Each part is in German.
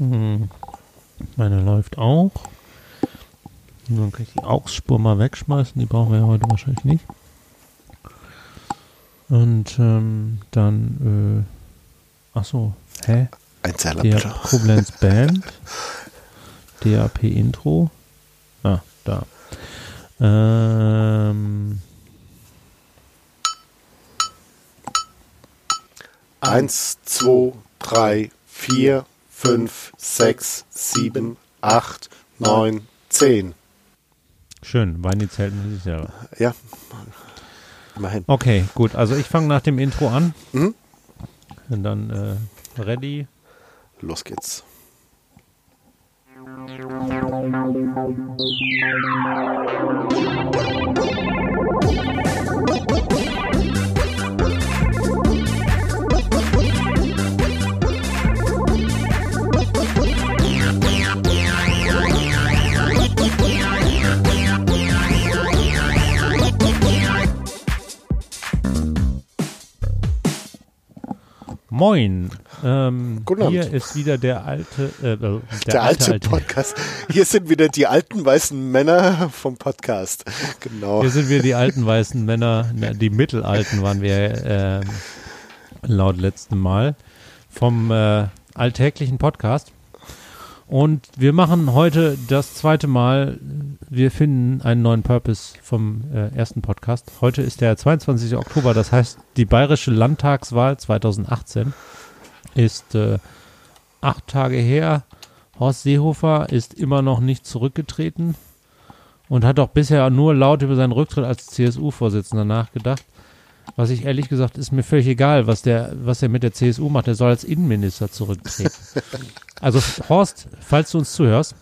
Hm. Meine läuft auch. Dann kann ich die Augsspur mal wegschmeißen. Die brauchen wir ja heute wahrscheinlich nicht. Und ähm, dann, äh, ach so, hä? Ein Der. Koblenz Band. DAP Intro. Ah, da. Ähm, Eins, zwei, drei, vier, fünf, sechs, sieben, acht, neun, zehn. schön, Weini zählt mit sich selber. Ja, immerhin. Okay, gut. Also ich fange nach dem Intro an. Mhm. Und dann äh, ready. Los geht's. Moin. Ähm, Guten Abend. hier ist wieder der alte, äh, äh, der, Der, alte, Podcast. Hier sind wieder die alten weißen Männer vom Podcast. Genau. Hier sind wir die alten weißen Männer, die mittelalten waren wir ähm, laut letztem Mal vom äh, alltäglichen Podcast. Und wir machen heute das zweite Mal, wir finden einen neuen Purpose vom äh, ersten Podcast. Heute ist der 22. Oktober, das heißt, die bayerische Landtagswahl 2018 ist äh, acht Tage her. Horst Seehofer ist immer noch nicht zurückgetreten und hat auch bisher nur laut über seinen Rücktritt als CSU-Vorsitzender nachgedacht. Was ich ehrlich gesagt ist mir völlig egal, was der, was er mit der CSU macht. Er soll als Innenminister zurücktreten. also Horst, falls du uns zuhörst,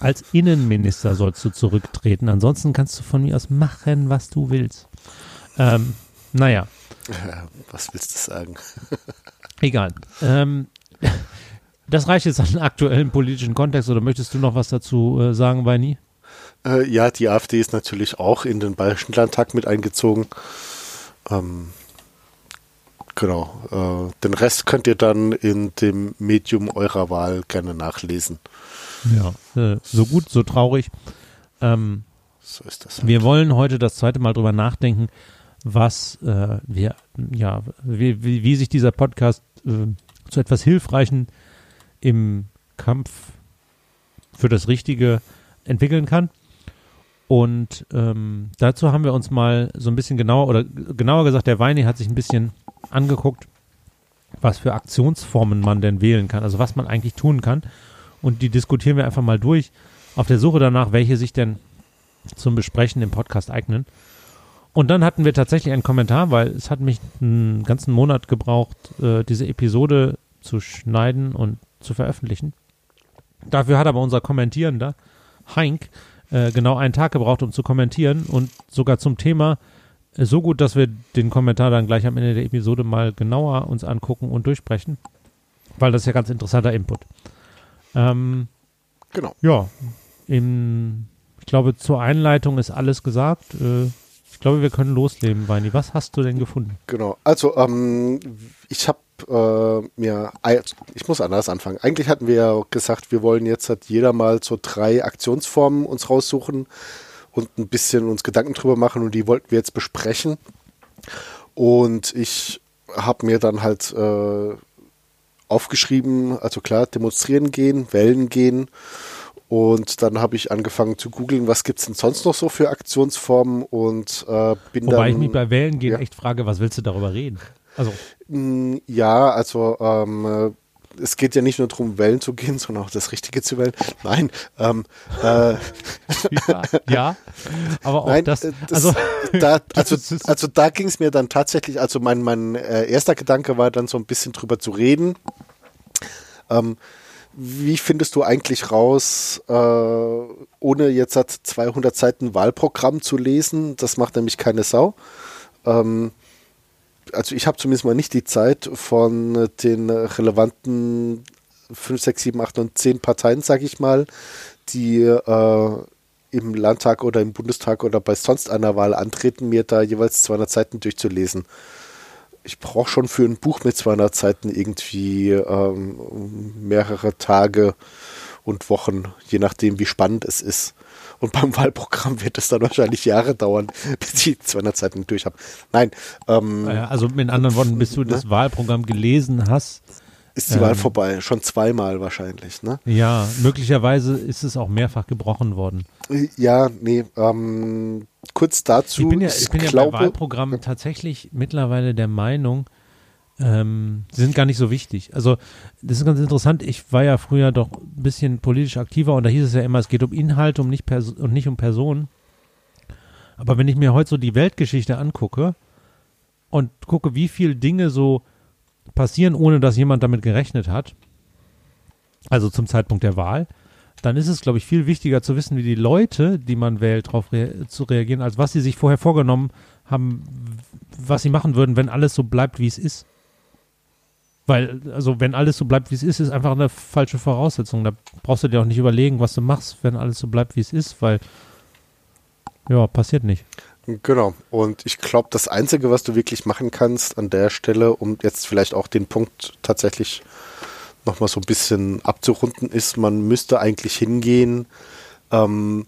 als Innenminister sollst du zurücktreten. Ansonsten kannst du von mir aus machen, was du willst. Ähm, naja, Was willst du sagen? egal. Ähm, das reicht jetzt an aktuellen politischen Kontext oder möchtest du noch was dazu äh, sagen, Weini? Äh, ja, die AfD ist natürlich auch in den Bayerischen Landtag mit eingezogen. Ähm, genau. Äh, den Rest könnt ihr dann in dem Medium eurer Wahl gerne nachlesen. Ja. Äh, so gut, so traurig. Ähm, So ist das. halt. Wir wollen heute das zweite Mal drüber nachdenken, was äh, wir, ja, wie, wie, wie sich dieser Podcast äh, zu etwas Hilfreichen im Kampf für das Richtige entwickeln kann. Und ähm, dazu haben wir uns mal so ein bisschen genauer, oder genauer gesagt, der Weini hat sich ein bisschen angeguckt, was für Aktionsformen man denn wählen kann, also was man eigentlich tun kann. Und die diskutieren wir einfach mal durch, auf der Suche danach, welche sich denn zum Besprechen im Podcast eignen. Und dann hatten wir tatsächlich einen Kommentar, weil es hat mich einen ganzen Monat gebraucht, äh, diese Episode zu schneiden und zu veröffentlichen. Dafür hat aber unser Kommentierender, Heink, äh, genau einen Tag gebraucht, um zu kommentieren und sogar zum Thema äh, so gut, dass wir den Kommentar dann gleich am Ende der Episode mal genauer uns angucken und durchsprechen, weil das ist ja ganz interessanter Input. Ähm, Genau. ja, im, ich glaube, zur Einleitung ist alles gesagt. Äh, ich glaube, wir können loslegen, Weini. Was hast du denn gefunden? Genau. Also, ähm, ich habe äh, mir, ich muss anders anfangen. Eigentlich hatten wir ja gesagt, wir wollen jetzt hat jeder mal so drei Aktionsformen uns raussuchen und ein bisschen uns Gedanken drüber machen und die wollten wir jetzt besprechen. Und ich habe mir dann halt äh, aufgeschrieben, also klar, demonstrieren gehen, wählen gehen. Und dann habe ich angefangen zu googeln, was gibt's denn sonst noch so für Aktionsformen und äh, bin Wobei dann. ich mich bei Wählen gehen ja. echt frage, was willst du darüber reden? Also, Mm, Ja, also ähm, äh, es geht ja nicht nur darum, wählen zu gehen, sondern auch das Richtige zu wählen. Nein, ähm, äh, ja, aber auch nein, das, äh, das, also, da, also, das ist- also da ging es mir dann tatsächlich, also mein, mein äh, erster Gedanke war dann so ein bisschen drüber zu reden. Ähm, wie findest du eigentlich raus, äh, ohne jetzt hat 200 Seiten Wahlprogramm zu lesen? Das macht nämlich keine Sau. Ähm, also ich habe zumindest mal nicht die Zeit von den relevanten 5, 6, 7, 8 und 10 Parteien, sage ich mal, die äh, im Landtag oder im Bundestag oder bei sonst einer Wahl antreten, mir da jeweils 200 Seiten durchzulesen. ich brauche schon für ein Buch mit 200 Seiten irgendwie ähm, mehrere Tage und Wochen, je nachdem, wie spannend es ist. Und beim Wahlprogramm wird es dann wahrscheinlich Jahre dauern, bis ich 200 Seiten durch habe. Nein. Ähm, also mit anderen Worten, bis du ne? das Wahlprogramm gelesen hast, ist die ähm, Wahl vorbei. Schon zweimal wahrscheinlich, ne? Ja, möglicherweise ist es auch mehrfach gebrochen worden. Ja, nee, ähm, kurz dazu. Ich bin ja, ich bin ja glaube, bei Wahlprogrammen tatsächlich mittlerweile der Meinung, ähm, sie sind gar nicht so wichtig. Also, das ist ganz interessant. Ich war ja früher doch ein bisschen politisch aktiver und da hieß es ja immer, es geht um Inhalte um nicht und nicht um Personen. Aber wenn ich mir heute so die Weltgeschichte angucke und gucke, wie viele Dinge so passieren, ohne dass jemand damit gerechnet hat, also zum Zeitpunkt der Wahl, dann ist es, glaube ich, viel wichtiger zu wissen, wie die Leute, die man wählt, darauf rea zu reagieren, als was sie sich vorher vorgenommen haben, was sie machen würden, wenn alles so bleibt, wie es ist. Weil, also wenn alles so bleibt, wie es ist, ist einfach eine falsche Voraussetzung. Da brauchst du dir auch nicht überlegen, was du machst, wenn alles so bleibt, wie es ist, weil ja, passiert nicht. Genau. Und ich glaube, das Einzige, was du wirklich machen kannst an der Stelle, um jetzt vielleicht auch den Punkt tatsächlich nochmal so ein bisschen abzurunden, ist, man müsste eigentlich hingehen, ähm,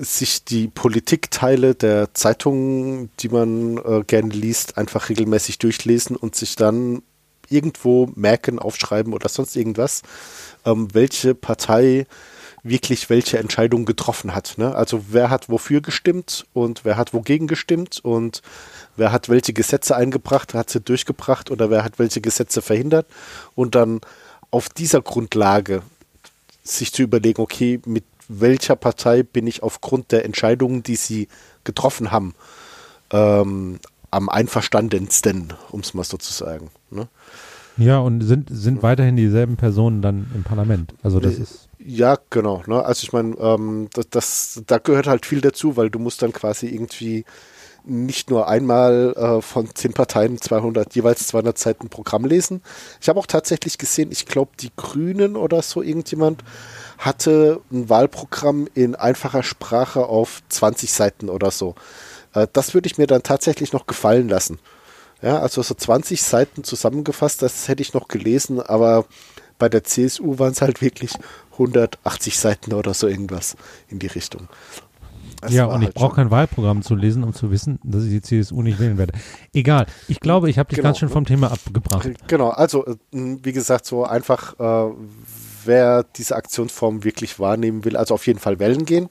sich die Politikteile der Zeitungen, die man äh, gerne liest, einfach regelmäßig durchlesen und sich dann irgendwo merken, aufschreiben oder sonst irgendwas, ähm, welche Partei wirklich welche Entscheidung getroffen hat. Ne? Also wer hat wofür gestimmt und wer hat wogegen gestimmt und wer hat welche Gesetze eingebracht, hat sie durchgebracht oder wer hat welche Gesetze verhindert und dann auf dieser Grundlage sich zu überlegen, okay, mit welcher Partei bin ich aufgrund der Entscheidungen, die sie getroffen haben, ähm, am einverstandensten, um es mal so zu sagen. Ne? Ja, und sind, sind weiterhin dieselben Personen dann im Parlament. Also das äh, ist. Ja, genau. Ne? Also ich meine, ähm, das, das, da gehört halt viel dazu, weil du musst dann quasi irgendwie nicht nur einmal äh, von zehn Parteien 200, jeweils 200 Seiten Programm lesen. Ich habe auch tatsächlich gesehen, ich glaube, die Grünen oder so irgendjemand hatte ein Wahlprogramm in einfacher Sprache auf 20 Seiten oder so. Äh, das würde ich mir dann tatsächlich noch gefallen lassen. Ja, also so 20 Seiten zusammengefasst, das hätte ich noch gelesen, aber bei der CSU waren es halt wirklich 180 Seiten oder so irgendwas in die Richtung. Das ja, und ich halt brauche kein Wahlprogramm zu lesen, um zu wissen, dass ich die CSU nicht wählen werde. Egal. Ich glaube, ich habe dich genau. ganz schön vom Thema abgebracht. Genau, also äh, wie gesagt, so einfach, äh, wer diese Aktionsform wirklich wahrnehmen will, also auf jeden Fall wählen gehen.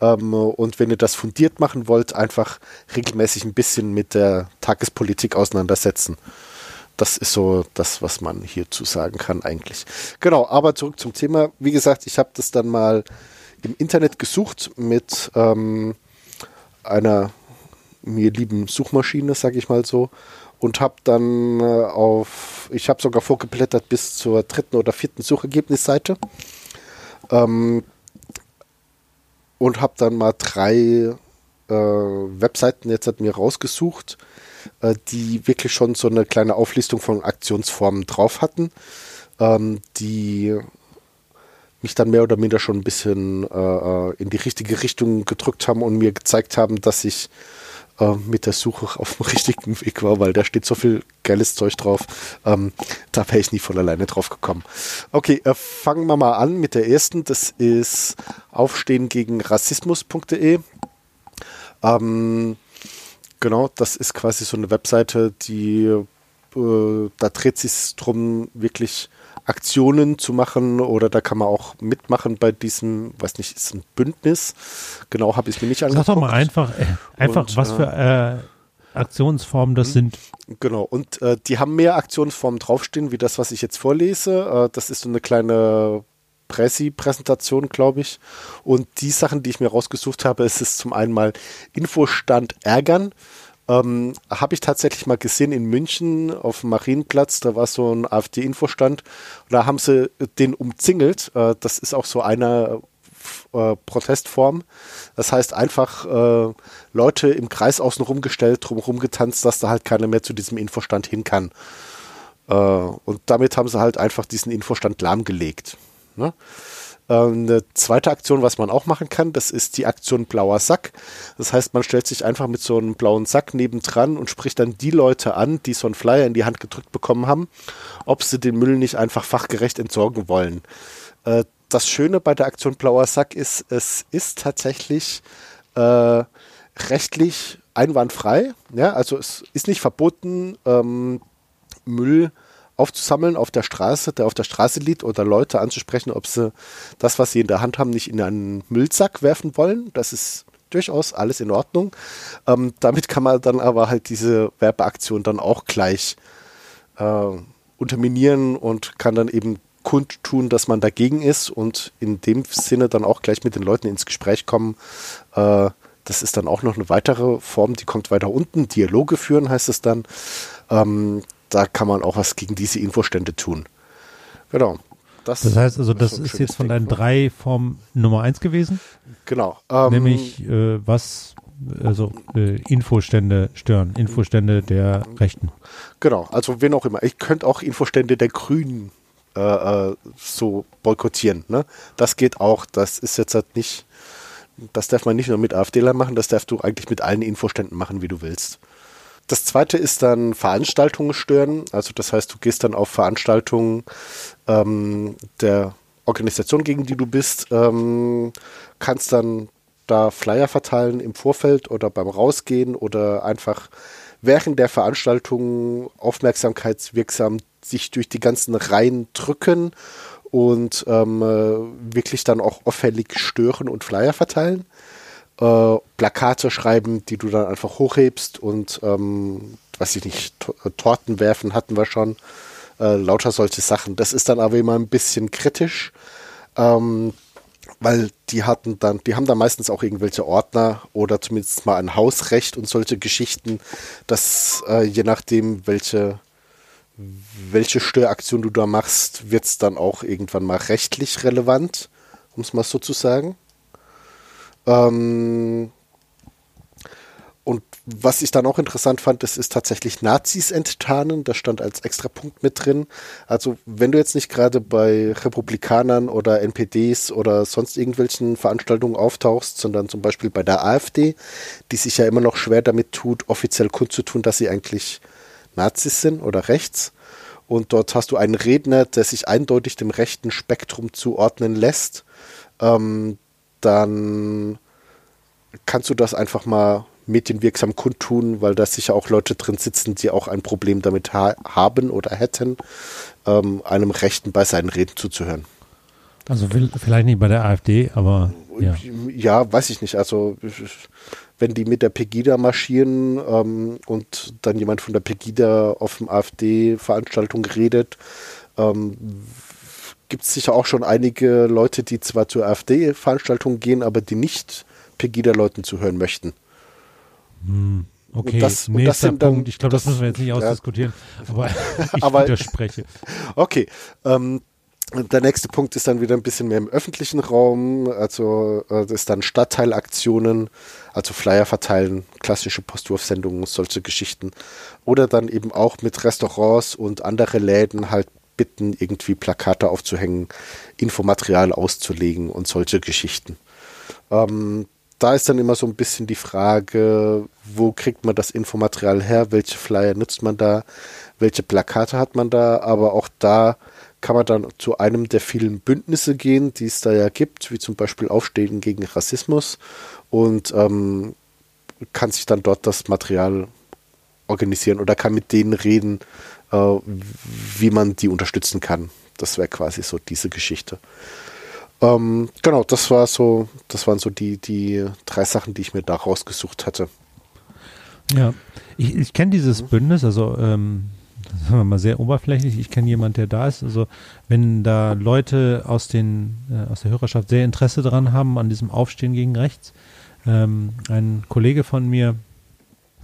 Ähm, und wenn ihr das fundiert machen wollt, einfach regelmäßig ein bisschen mit der Tagespolitik auseinandersetzen. Das ist so das, was man hierzu sagen kann eigentlich. Genau, aber zurück zum Thema. Wie gesagt, ich habe das dann mal im Internet gesucht mit ähm, einer mir lieben Suchmaschine, sag ich mal so, und habe dann äh, auf, ich habe sogar vorgeblättert bis zur dritten oder vierten Suchergebnisseite. Ähm, und habe dann mal drei äh, Webseiten jetzt hat mir rausgesucht, äh, die wirklich schon so eine kleine Auflistung von Aktionsformen drauf hatten, ähm, die mich dann mehr oder minder schon ein bisschen äh, äh in die richtige Richtung gedrückt haben und mir gezeigt haben, dass ich äh, mit der Suche auf dem richtigen Weg war, weil da steht so viel geiles Zeug drauf. Ähm, da wäre ich nie von alleine drauf gekommen. Okay, äh, fangen wir mal an mit der ersten. Das ist Aufstehen gegen Rassismus.de. Ähm, genau, das ist quasi so eine Webseite, die äh, da dreht sich drum, wirklich Aktionen zu machen oder da kann man auch mitmachen bei diesem, weiß nicht, ist ein Bündnis. Genau, habe ich mir nicht angeguckt. Sag doch mal einfach, äh, einfach Und, was für äh, Aktionsformen das mhm. sind. Genau, und äh, die haben mehr Aktionsformen draufstehen, wie das, was ich jetzt vorlese. Äh, das ist so eine kleine Pressi-Präsentation, glaube ich. Und die Sachen, die ich mir rausgesucht habe, ist es zum einen mal Infostand ärgern. Ähm, Habe ich tatsächlich mal gesehen in München auf dem Marienplatz, da war so ein AfD-Infostand. Da haben sie den umzingelt. Äh, das ist auch so eine äh, Protestform. Das heißt einfach äh, Leute im Kreis außen rumgestellt, drumherum getanzt, dass da halt keiner mehr zu diesem Infostand hin kann. Äh, und damit haben sie halt einfach diesen Infostand lahmgelegt. Ne? Ähm, eine zweite Aktion, was man auch machen kann, das ist die Aktion blauer Sack. Das heißt, man stellt sich einfach mit so einem blauen Sack nebendran und spricht dann die Leute an, die so einen Flyer in die Hand gedrückt bekommen haben, ob sie den Müll nicht einfach fachgerecht entsorgen wollen. Äh, das Schöne bei der Aktion blauer Sack ist, es ist tatsächlich äh, rechtlich einwandfrei. Ja, also es ist nicht verboten, ähm, Müll aufzusammeln auf der Straße, der auf der Straße liegt, oder Leute anzusprechen, ob sie das, was sie in der Hand haben, nicht in einen Müllsack werfen wollen. Das ist durchaus alles in Ordnung. Ähm, damit kann man dann aber halt diese Werbeaktion dann auch gleich äh, unterminieren und kann dann eben kundtun, dass man dagegen ist und in dem Sinne dann auch gleich mit den Leuten ins Gespräch kommen. Äh, das ist dann auch noch eine weitere Form, die kommt weiter unten. Dialoge führen heißt es dann. Ähm, da kann man auch was gegen diese Infostände tun. Genau. Das, das heißt also, das, das ist, jetzt von deinen ne? drei Formen Nummer eins gewesen? Genau. Ähm, Nämlich äh, was, also äh, Infostände stören, Infostände der Rechten. Genau, also wen auch immer. Ich könnte auch Infostände der Grünen äh, äh, so boykottieren. Ne? Das geht auch. Das ist jetzt halt nicht, das darf man nicht nur mit AfDler machen, das darfst du eigentlich mit allen Infoständen machen, wie du willst. Das zweite ist dann Veranstaltungen stören. Also das heißt, du gehst dann auf Veranstaltungen ähm, der Organisation, gegen die du bist, ähm, kannst dann da Flyer verteilen im Vorfeld oder beim Rausgehen oder einfach während der Veranstaltung aufmerksamkeitswirksam sich durch die ganzen Reihen drücken und ähm, äh, wirklich dann auch auffällig stören und Flyer verteilen äh, Plakate schreiben, die du dann einfach hochhebst und, ähm, weiß ich nicht, äh, Torten werfen hatten wir schon. Äh, lauter solche Sachen. Das ist dann aber immer ein bisschen kritisch, ähm, weil die hatten dann, die haben da meistens auch irgendwelche Ordner oder zumindest mal ein Hausrecht und solche Geschichten, dass äh, je nachdem, welche welche Störaktion du da machst, wird es dann auch irgendwann mal rechtlich relevant, um es mal so zu sagen. Ähm, und was ich dann auch interessant fand, das ist tatsächlich Nazis enttarnen. Das stand als extra Punkt mit drin. Also wenn du jetzt nicht gerade bei Republikanern oder NPDs oder sonst irgendwelchen Veranstaltungen auftauchst, sondern zum Beispiel bei der AfD, die sich ja immer noch schwer damit tut, offiziell kundzutun, dass sie eigentlich Nazis sind oder rechts. Und dort hast du einen Redner, der sich eindeutig dem rechten Spektrum zuordnen lässt. Ähm, dann kannst du das einfach mal medienwirksam kundtun, weil da sicher auch Leute drin sitzen, die auch ein Problem damit ha haben oder hätten, ähm, einem Rechten bei seinen Reden zuzuhören. Also vielleicht nicht bei der AfD, aber ja. Ja, weiß ich nicht. Also wenn die mit der Pegida marschieren ähm, und dann jemand von der Pegida auf dem AfD-Veranstaltung redet, ähm, gibt es sicher auch schon einige Leute, die zwar zur AfD-Veranstaltung gehen, aber die nicht Pegida-Leuten zuhören möchten. Hm. Okay, und das, nächster und das sind dann, Punkt. Ich glaube, das, das, müssen wir jetzt nicht ausdiskutieren, ja. aber ich aber, widerspreche. Okay, ähm, der nächste Punkt ist dann wieder ein bisschen mehr im öffentlichen Raum, also äh, das ist dann Stadtteilaktionen, also Flyer verteilen, klassische Postwurfsendungen, solche Geschichten. Oder dann eben auch mit Restaurants und andere Läden halt bitten, irgendwie Plakate aufzuhängen, Infomaterial auszulegen und solche Geschichten. Ähm, da ist dann immer so ein bisschen die Frage, wo kriegt man das Infomaterial her, welche Flyer nutzt man da, welche Plakate hat man da, aber auch da kann man dann zu einem der vielen Bündnisse gehen, die es da ja gibt, wie zum Beispiel Aufstehen gegen Rassismus und ähm, kann sich dann dort das Material organisieren oder kann mit denen reden, wie man die unterstützen kann. Das wäre quasi so diese Geschichte. Ähm, genau, das war so, das waren so die, die drei Sachen, die ich mir da rausgesucht hatte. Ja, ich, ich kenne dieses mhm. Bündnis, also ähm, sagen wir mal sehr oberflächlich. Ich kenne jemanden, der da ist. Also wenn da Leute aus den äh, aus der Hörerschaft sehr Interesse daran haben an diesem Aufstehen gegen rechts, ähm, ein Kollege von mir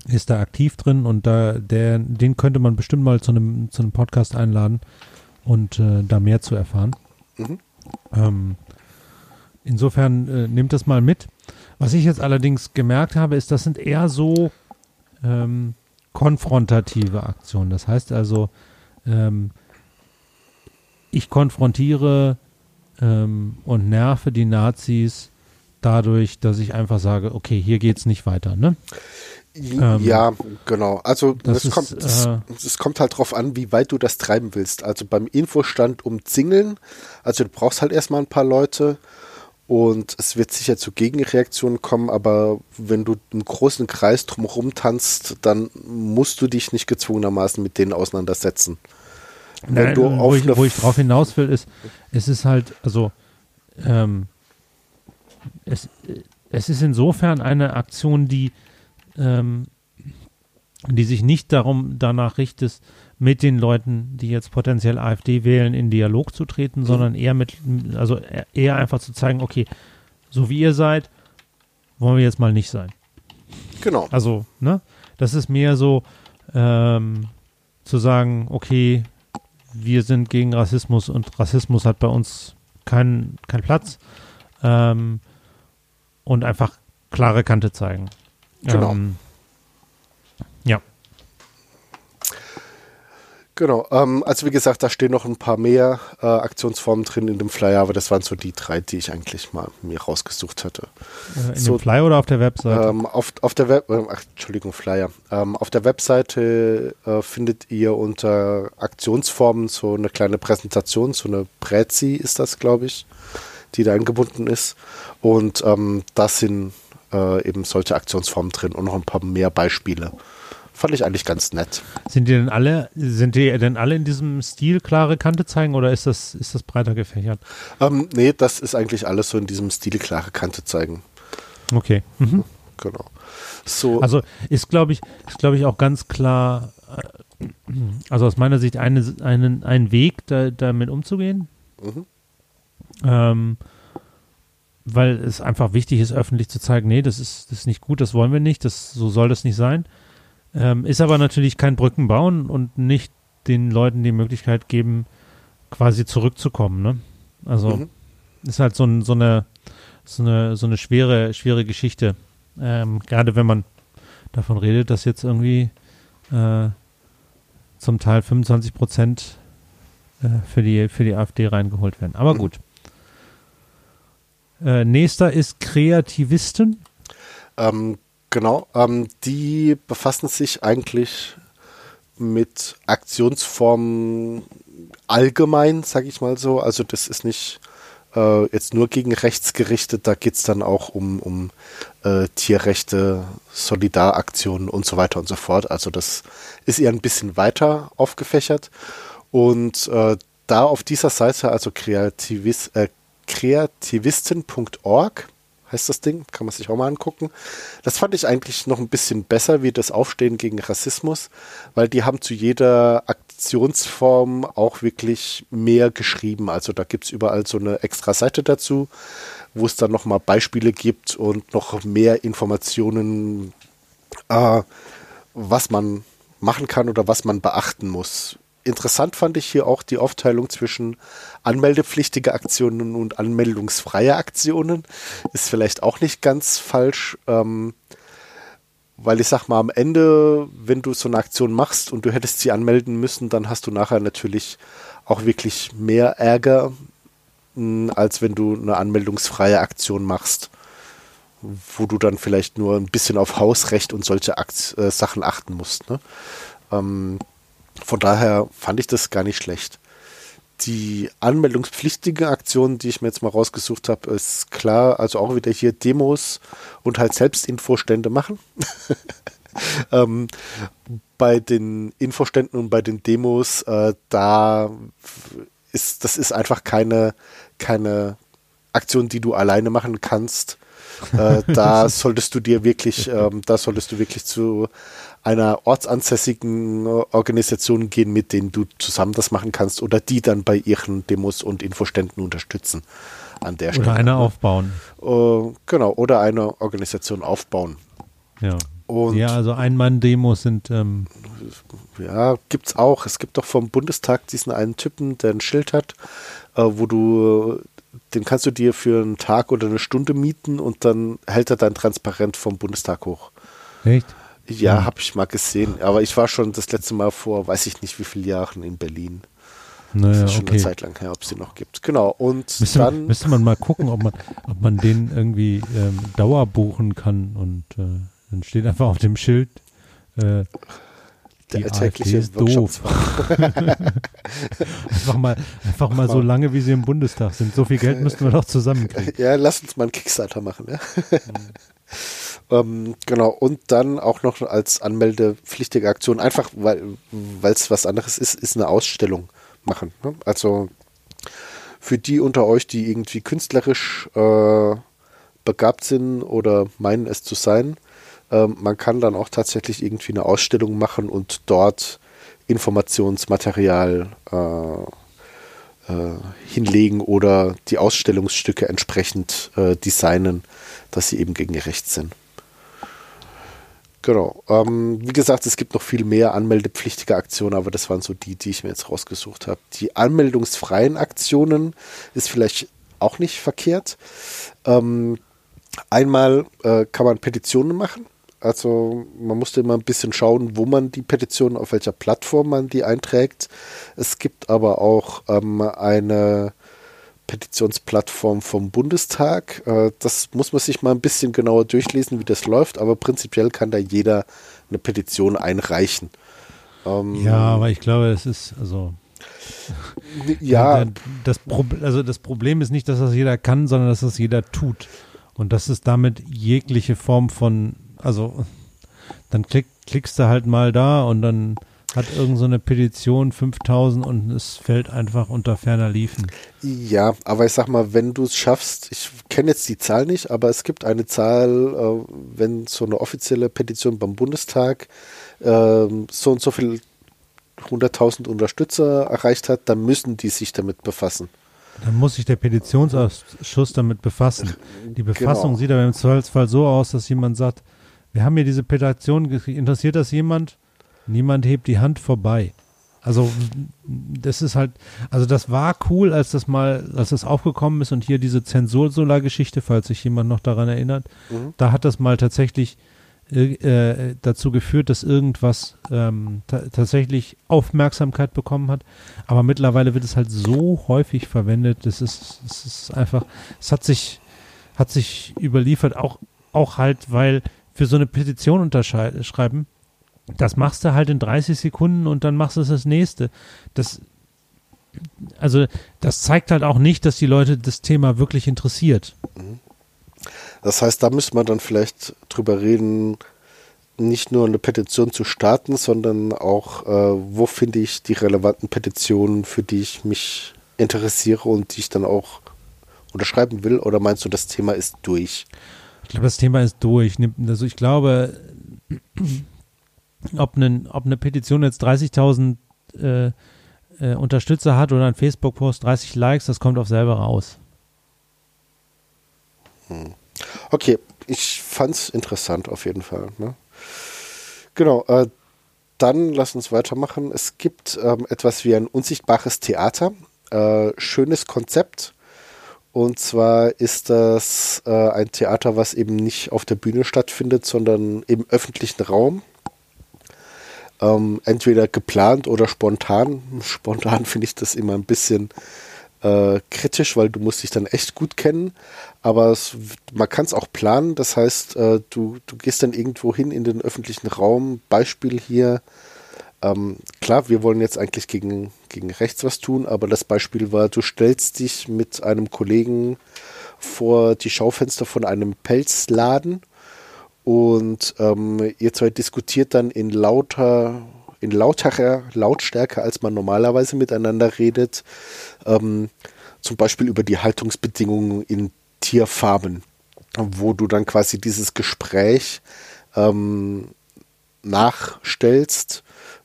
ist da aktiv drin und da der den könnte man bestimmt mal zu einem zu einem Podcast einladen und äh, da mehr zu erfahren. Mhm. Ähm, insofern äh, nehmt das mal mit. Was ich jetzt allerdings gemerkt habe, ist, das sind eher so ähm, konfrontative Aktionen. Das heißt also, ähm, ich konfrontiere äh, ähm, und nerve die Nazis dadurch, dass ich einfach sage, okay, hier geht's nicht weiter, ne? Ähm, ja, genau. Also es kommt, es, äh, kommt halt drauf an, wie weit du das treiben willst. Also beim Infostand umzingeln, also du brauchst halt erstmal ein paar Leute und es wird sicher zu Gegenreaktionen kommen, aber wenn du im großen Kreis drumherum tanzt, dann musst du dich nicht gezwungenermaßen mit denen auseinandersetzen. Wenn Nein, du wo, ich, wo ich drauf hinaus will, ist, es ist halt, also, ähm, es, es ist insofern eine Aktion, die, ähm, die sich nicht darum danach richtet, mit den Leuten, die jetzt potenziell AfD wählen, in Dialog zu treten, sondern eher mit, also eher einfach zu zeigen, okay, so wie ihr seid, wollen wir jetzt mal nicht sein. genau. Also, ne? Das ist mehr so ähm, zu sagen, okay, wir sind gegen Rassismus und Rassismus hat bei uns keinen keinen Platz. Ähm, und einfach klare Kante zeigen. Genau. Ähm, ja. Genau, ähm, also wie gesagt, da stehen noch ein paar mehr äh, Aktionsformen drin in dem Flyer, aber das waren so die drei, die ich eigentlich mal mir rausgesucht hatte. Äh, in So, dem Flyer oder auf der Webseite? Ähm, auf, auf der Web, äh, ach, Entschuldigung, Flyer. Ähm, auf der Webseite äh, findet ihr unter Aktionsformen so eine kleine Präsentation, so eine Prezi ist das, glaube ich, die da eingebunden ist. Und ähm, da sind äh, eben solche Aktionsformen drin und noch ein paar mehr Beispiele. Fand ich eigentlich ganz nett. Sind die denn alle, sind die denn alle in diesem Stil klare Kante zeigen oder ist das, ist das breiter gefächert? Ähm, nee, das ist eigentlich alles so in diesem Stil klare Kante zeigen. Okay. Mhm. Genau. So, Also ist, glaube ich, ist, glaube ich, auch ganz klar, äh, also aus meiner Sicht eine, einen, ein Weg, da, damit umzugehen. Mhm. Ähm, weil es einfach wichtig ist, öffentlich zu zeigen, nee, das ist, das ist nicht gut, das wollen wir nicht, das, so soll das nicht sein. Ähm, ist aber natürlich kein Brücken bauen und nicht den Leuten die Möglichkeit geben, quasi zurückzukommen. Ne? Also Mhm. ist halt so, ein, so, eine, so, eine, so eine schwere, schwere Geschichte. Ähm, gerade wenn man davon redet, dass jetzt irgendwie äh, zum Teil 25 Prozent äh, für, die, für die AfD reingeholt werden. Aber Mhm. gut. Äh, nächster ist Kreativisten. Ähm, genau, ähm, die befassen sich eigentlich mit Aktionsformen allgemein, sage ich mal so. Also das ist nicht äh, jetzt nur gegen rechts gerichtet, da geht es dann auch um, um äh, Tierrechte, Solidaraktionen und so weiter und so fort. Also das ist eher ein bisschen weiter aufgefächert. Und äh, da auf dieser Seite, also kreativis, äh, kreativisten.org, heißt das Ding, kann man sich auch mal angucken. Das fand ich eigentlich noch ein bisschen besser wie das Aufstehen gegen Rassismus, weil die haben zu jeder Aktionsform auch wirklich mehr geschrieben. Also da gibt es überall so eine extra Seite dazu, wo es dann nochmal Beispiele gibt und noch mehr Informationen, äh, was man machen kann oder was man beachten muss. Interessant fand ich hier auch die Aufteilung zwischen anmeldepflichtige Aktionen und anmeldungsfreie Aktionen. Ist vielleicht auch nicht ganz falsch, ähm, weil ich sag mal, am Ende, wenn du so eine Aktion machst und du hättest sie anmelden müssen, dann hast du nachher natürlich auch wirklich mehr Ärger, mh, als wenn du eine anmeldungsfreie Aktion machst, wo du dann vielleicht nur ein bisschen auf Hausrecht und solche Akt äh, Sachen achten musst. Ne? Ähm, von daher fand ich das gar nicht schlecht. Die anmeldungspflichtige Aktion, die ich mir jetzt mal rausgesucht habe, ist klar, also auch wieder hier Demos und halt selbst Infostände machen. ähm, bei den Infoständen und bei den Demos, äh, da ist, das ist einfach keine, keine Aktion, die du alleine machen kannst. Äh, da solltest du dir wirklich, ähm, da solltest du wirklich zu einer ortsansässigen Organisation gehen, mit denen du zusammen das machen kannst oder die dann bei ihren Demos und Infoständen unterstützen an der Stelle. Oder eine aufbauen. Äh, genau, oder eine Organisation aufbauen. Ja. Und ja, also Ein-Mann-Demos sind, ähm, Ja, gibt's auch. Es gibt doch vom Bundestag diesen einen Typen, der ein Schild hat, äh, wo du, den kannst du dir für einen Tag oder eine Stunde mieten und dann hält er dein Transparent vom Bundestag hoch. echt? Ja, Hm. habe ich mal gesehen. Aber ich war schon das letzte Mal vor, weiß ich nicht wie viele Jahren in Berlin. Naja, das ist schon okay. eine Zeit lang her, ob es die noch gibt. Genau. Und Müsste, dann. müsste man mal gucken, ob man, ob man den irgendwie ähm, Dauer buchen kann und äh, dann steht einfach auf dem Schild, äh, Der die alltägliche AfD ist Workshop doof. einfach mal, einfach mal so lange, wie sie im Bundestag sind. So viel Geld müssten wir doch zusammenkriegen. Ja, lass uns mal einen Kickstarter machen. Ja? ähm, genau, und dann auch noch als anmeldepflichtige Aktion, einfach weil es was anderes ist, ist eine Ausstellung machen. Ne? Also für die unter euch, die irgendwie künstlerisch äh, begabt sind oder meinen es zu sein, ähm, man kann dann auch tatsächlich irgendwie eine Ausstellung machen und dort Informationsmaterial äh, äh, hinlegen oder die Ausstellungsstücke entsprechend äh, designen, dass sie eben gegen rechts sind. Genau. Ähm, wie gesagt, es gibt noch viel mehr anmeldepflichtige Aktionen, aber das waren so die, die ich mir jetzt rausgesucht habe. Die anmeldungsfreien Aktionen ist vielleicht auch nicht verkehrt. Ähm, einmal äh, kann man Petitionen machen. Also man musste immer ein bisschen schauen, wo man die Petitionen, auf welcher Plattform man die einträgt. Es gibt aber auch ähm, eine Petitionsplattform vom Bundestag. Äh, das muss man sich mal ein bisschen genauer durchlesen, wie das läuft, aber prinzipiell kann da jeder eine Petition einreichen. Ähm, Ja, aber ich glaube, es ist, also ja, Das, Prob- also das Problem ist nicht, dass das jeder kann, sondern dass das jeder tut. Und das ist damit jegliche Form von, also dann klick, klickst du halt mal da und dann hat irgend so eine Petition 5000 und es fällt einfach unter ferner Liefen. Ja, aber ich sag mal, wenn du es schaffst, ich kenne jetzt die Zahl nicht, aber es gibt eine Zahl, äh, wenn so eine offizielle Petition beim Bundestag ähm, so und so viel 100.000 Unterstützer erreicht hat, dann müssen die sich damit befassen. Dann muss sich der Petitionsausschuss damit befassen. Die Befassung Genau. sieht aber im Zweifelsfall so aus, dass jemand sagt, wir haben hier diese Petition gekriegt, interessiert das jemand? Niemand hebt die Hand vorbei. Also das ist halt, also das war cool, als das mal, als das aufgekommen ist und hier diese Zensursolar-Geschichte, falls sich jemand noch daran erinnert, Mhm. da hat das mal tatsächlich äh, äh, dazu geführt, dass irgendwas ähm, ta tatsächlich Aufmerksamkeit bekommen hat. Aber mittlerweile wird es halt so häufig verwendet, das ist, es ist einfach, es hat sich, hat sich überliefert, auch, auch halt, weil für so eine Petition unterschreiben, das machst du halt in 30 Sekunden und dann machst du das nächste. Das, also, das zeigt halt auch nicht, dass die Leute das Thema wirklich interessiert. Das heißt, da müsste man dann vielleicht drüber reden, nicht nur eine Petition zu starten, sondern auch, äh, wo finde ich die relevanten Petitionen, für die ich mich interessiere und die ich dann auch unterschreiben will? Oder meinst du, das Thema ist durch? Ich glaube, das Thema ist durch. Also ich glaube, ob, eine, ob eine Petition jetzt 30.000 äh, äh, Unterstützer hat oder ein Facebook-Post 30 Likes, das kommt auf selber raus. Okay, ich fand's interessant auf jeden Fall. Ne? Genau, äh, dann lass uns weitermachen. Es gibt ähm, etwas wie ein unsichtbares Theater. Äh, schönes Konzept. Und zwar ist das äh, ein Theater, was eben nicht auf der Bühne stattfindet, sondern im öffentlichen Raum. Ähm, entweder geplant oder spontan. Spontan finde ich das immer ein bisschen äh, kritisch, weil du musst dich dann echt gut kennen. Aber es, man kann es auch planen. Das heißt, äh, du, du gehst dann irgendwo hin in den öffentlichen Raum. Beispiel hier. Ähm, klar, wir wollen jetzt eigentlich gegen, gegen rechts was tun, aber das Beispiel war, du stellst dich mit einem Kollegen vor die Schaufenster von einem Pelzladen und ähm, ihr zwei diskutiert dann in lauter in lauterer Lautstärke, als man normalerweise miteinander redet, ähm, zum Beispiel über die Haltungsbedingungen in Tierfarmen, wo du dann quasi dieses Gespräch ähm, nachstellst,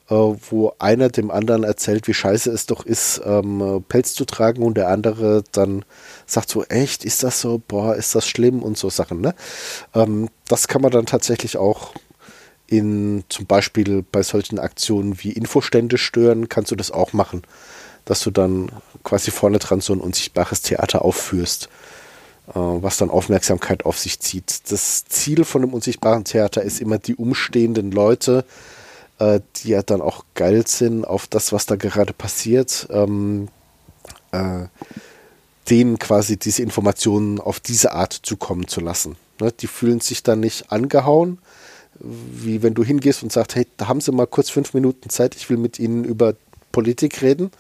wo einer dem anderen erzählt, wie scheiße es doch ist, ähm, Pelz zu tragen und der andere dann sagt so, echt, ist das so, boah, ist das schlimm und so Sachen. Ne? Ähm, das kann man dann tatsächlich auch in zum Beispiel bei solchen Aktionen wie Infostände stören, kannst du das auch machen, dass du dann quasi vorne dran so ein unsichtbares Theater aufführst, äh, was dann Aufmerksamkeit auf sich zieht. Das Ziel von einem unsichtbaren Theater ist immer, die umstehenden Leute äh, die ja dann auch geil sind auf das, was da gerade passiert, ähm, äh, denen quasi diese Informationen auf diese Art zukommen zu lassen. Ne? Die fühlen sich dann nicht angehauen, wie wenn du hingehst und sagst, hey, da haben sie mal kurz fünf Minuten Zeit, ich will mit ihnen über Politik reden,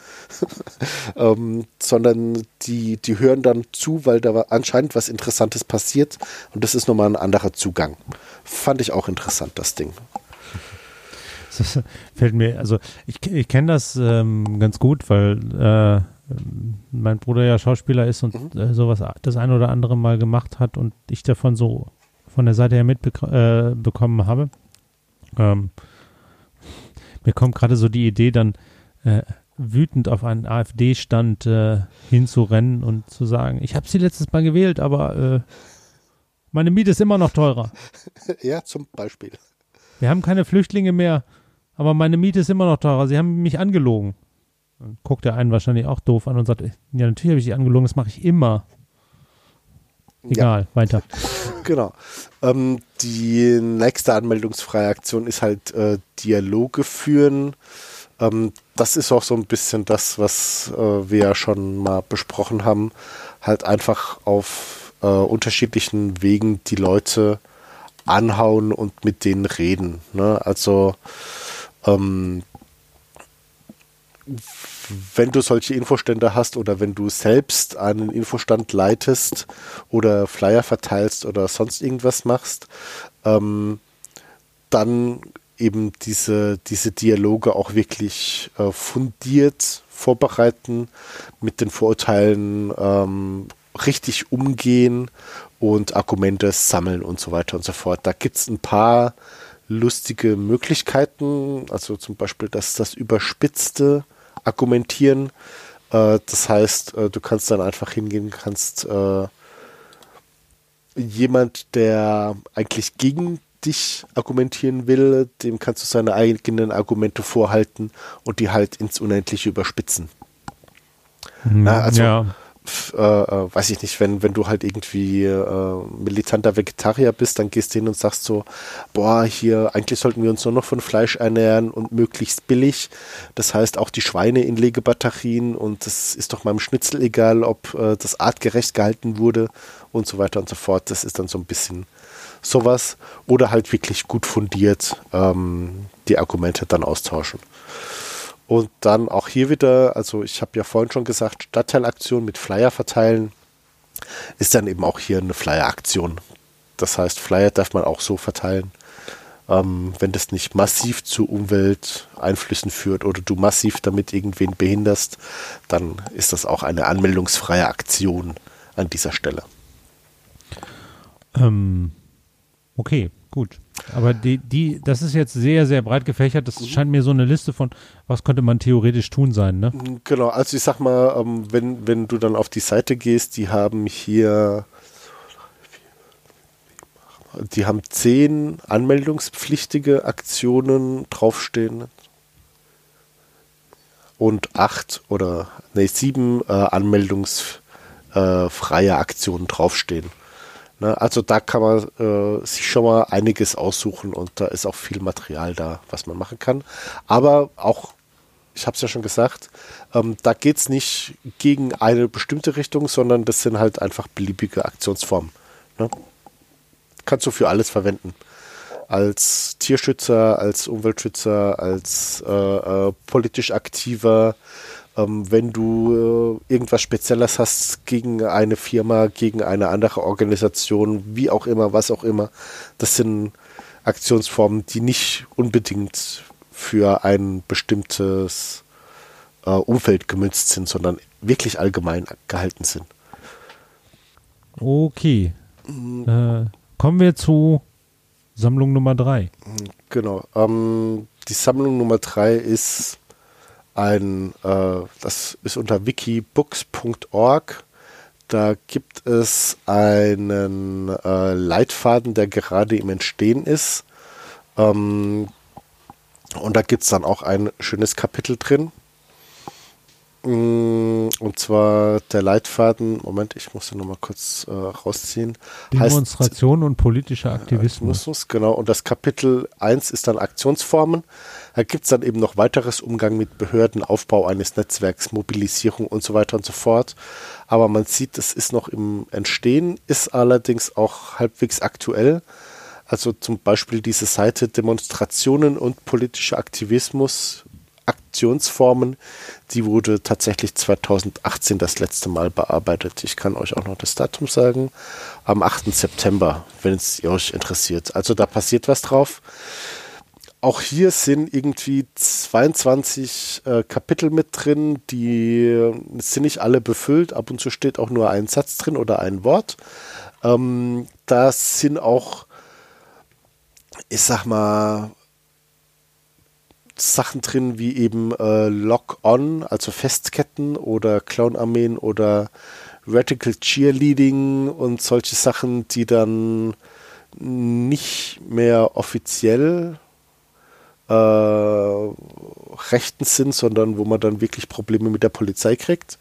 ähm, sondern die, die hören dann zu, weil da anscheinend was Interessantes passiert und das ist nochmal ein anderer Zugang. Fand ich auch interessant, das Ding. Das fällt mir, also ich, ich kenne das ähm, ganz gut, weil äh, mein Bruder ja Schauspieler ist und mhm. äh, sowas das ein oder andere Mal gemacht hat und ich davon so von der Seite her mitbekommen äh, habe. Ähm, mir kommt gerade so die Idee, dann äh, wütend auf einen AfD-Stand äh, hinzurennen und zu sagen, ich habe sie letztes Mal gewählt, aber äh, meine Miete ist immer noch teurer. Ja, zum Beispiel. Wir haben keine Flüchtlinge mehr, aber meine Miete ist immer noch teurer. Sie haben mich angelogen. Dann guckt der einen wahrscheinlich auch doof an und sagt, ja, natürlich habe ich sie angelogen, das mache ich immer. Egal, ja. weiter. Genau. Ähm, die nächste anmeldungsfreie Aktion ist halt äh, Dialoge führen. Ähm, das ist auch so ein bisschen das, was äh, wir ja schon mal besprochen haben. Halt einfach auf äh, unterschiedlichen Wegen die Leute anhauen und mit denen reden. Ne? Also ähm, wenn du solche Infostände hast oder wenn du selbst einen Infostand leitest oder Flyer verteilst oder sonst irgendwas machst, ähm, dann eben diese, diese Dialoge auch wirklich äh, fundiert vorbereiten, mit den Vorurteilen ähm, richtig umgehen und Argumente sammeln und so weiter und so fort. Da gibt es ein paar lustige Möglichkeiten, also zum Beispiel das, das überspitzte Argumentieren. Äh, das heißt, äh, du kannst dann einfach hingehen, kannst äh, jemand, der eigentlich gegen dich argumentieren will, dem kannst du seine eigenen Argumente vorhalten und die halt ins Unendliche überspitzen. Mhm, Na, also, ja. Äh, äh, weiß ich nicht, wenn, wenn du halt irgendwie äh, militanter Vegetarier bist, dann gehst du hin und sagst so, boah, hier, eigentlich sollten wir uns nur noch von Fleisch ernähren und möglichst billig. Das heißt auch die Schweine in Legebatterien und das ist doch meinem Schnitzel egal, ob äh, das artgerecht gehalten wurde und so weiter und so fort. Das ist dann so ein bisschen sowas oder halt wirklich gut fundiert ähm, die Argumente dann austauschen. Und dann auch hier wieder, also ich habe ja vorhin schon gesagt, Stadtteilaktion mit Flyer verteilen ist dann eben auch hier eine Flyer-Aktion. Das heißt, Flyer darf man auch so verteilen, ähm, wenn das nicht massiv zu Umwelteinflüssen führt oder du massiv damit irgendwen behinderst, dann ist das auch eine anmeldungsfreie Aktion an dieser Stelle. Ähm, Okay, gut. Aber die, die, das ist jetzt sehr, sehr breit gefächert. Das mhm. scheint mir so eine Liste von, was könnte man theoretisch tun sein, ne? Mhm, genau, also ich sag mal, ähm, wenn, wenn du dann auf die Seite gehst, die haben hier, die haben zehn anmeldungspflichtige Aktionen draufstehen und acht oder nee, sieben äh, anmeldungsfreie Aktionen draufstehen. Ne, also da kann man äh, sich schon mal einiges aussuchen und da ist auch viel Material da, was man machen kann. Aber auch, ich habe es ja schon gesagt, ähm, da geht es nicht gegen eine bestimmte Richtung, sondern das sind halt einfach beliebige Aktionsformen. Ne? Kannst du für alles verwenden. Als Tierschützer, als Umweltschützer, als äh, äh, politisch aktiver, ähm, wenn du äh, irgendwas Spezielles hast gegen eine Firma, gegen eine andere Organisation, wie auch immer, was auch immer, das sind Aktionsformen, die nicht unbedingt für ein bestimmtes äh, Umfeld gemünzt sind, sondern wirklich allgemein gehalten sind. Okay. Mhm. Kommen wir zu Sammlung Nummer 3. Genau. Ähm, die Sammlung Nummer 3 ist ein, äh, das ist unter wikibooks.org. Da gibt es einen äh, Leitfaden, der gerade im Entstehen ist. Ähm, und da gibt es dann auch ein schönes Kapitel drin. Mm, und zwar der Leitfaden, Moment, ich muss den nochmal kurz äh, rausziehen. Demonstration heißt, und politischer Aktivismus. Aktivismus. Genau, und das Kapitel 1 ist dann Aktionsformen. Da gibt es dann eben noch weiteres Umgang mit Behörden, Aufbau eines Netzwerks, Mobilisierung und so weiter und so fort. Aber man sieht, es ist noch im Entstehen, ist allerdings auch halbwegs aktuell. Also zum Beispiel diese Seite Demonstrationen und politischer Aktivismus Aktionsformen, die wurde tatsächlich 2018 das letzte Mal bearbeitet. Ich kann euch auch noch das Datum sagen. Am 8. September, wenn es euch interessiert. Also da passiert was drauf. Auch hier sind irgendwie 22 äh, Kapitel mit drin, die sind nicht alle befüllt. Ab und zu steht auch nur ein Satz drin oder ein Wort. Ähm, da sind auch, ich sag mal, Sachen drin wie eben äh, Lock-On, also Festketten oder Clown-Armeen oder Radical Cheerleading und solche Sachen, die dann nicht mehr offiziell äh, rechtens sind, sondern wo man dann wirklich Probleme mit der Polizei kriegt.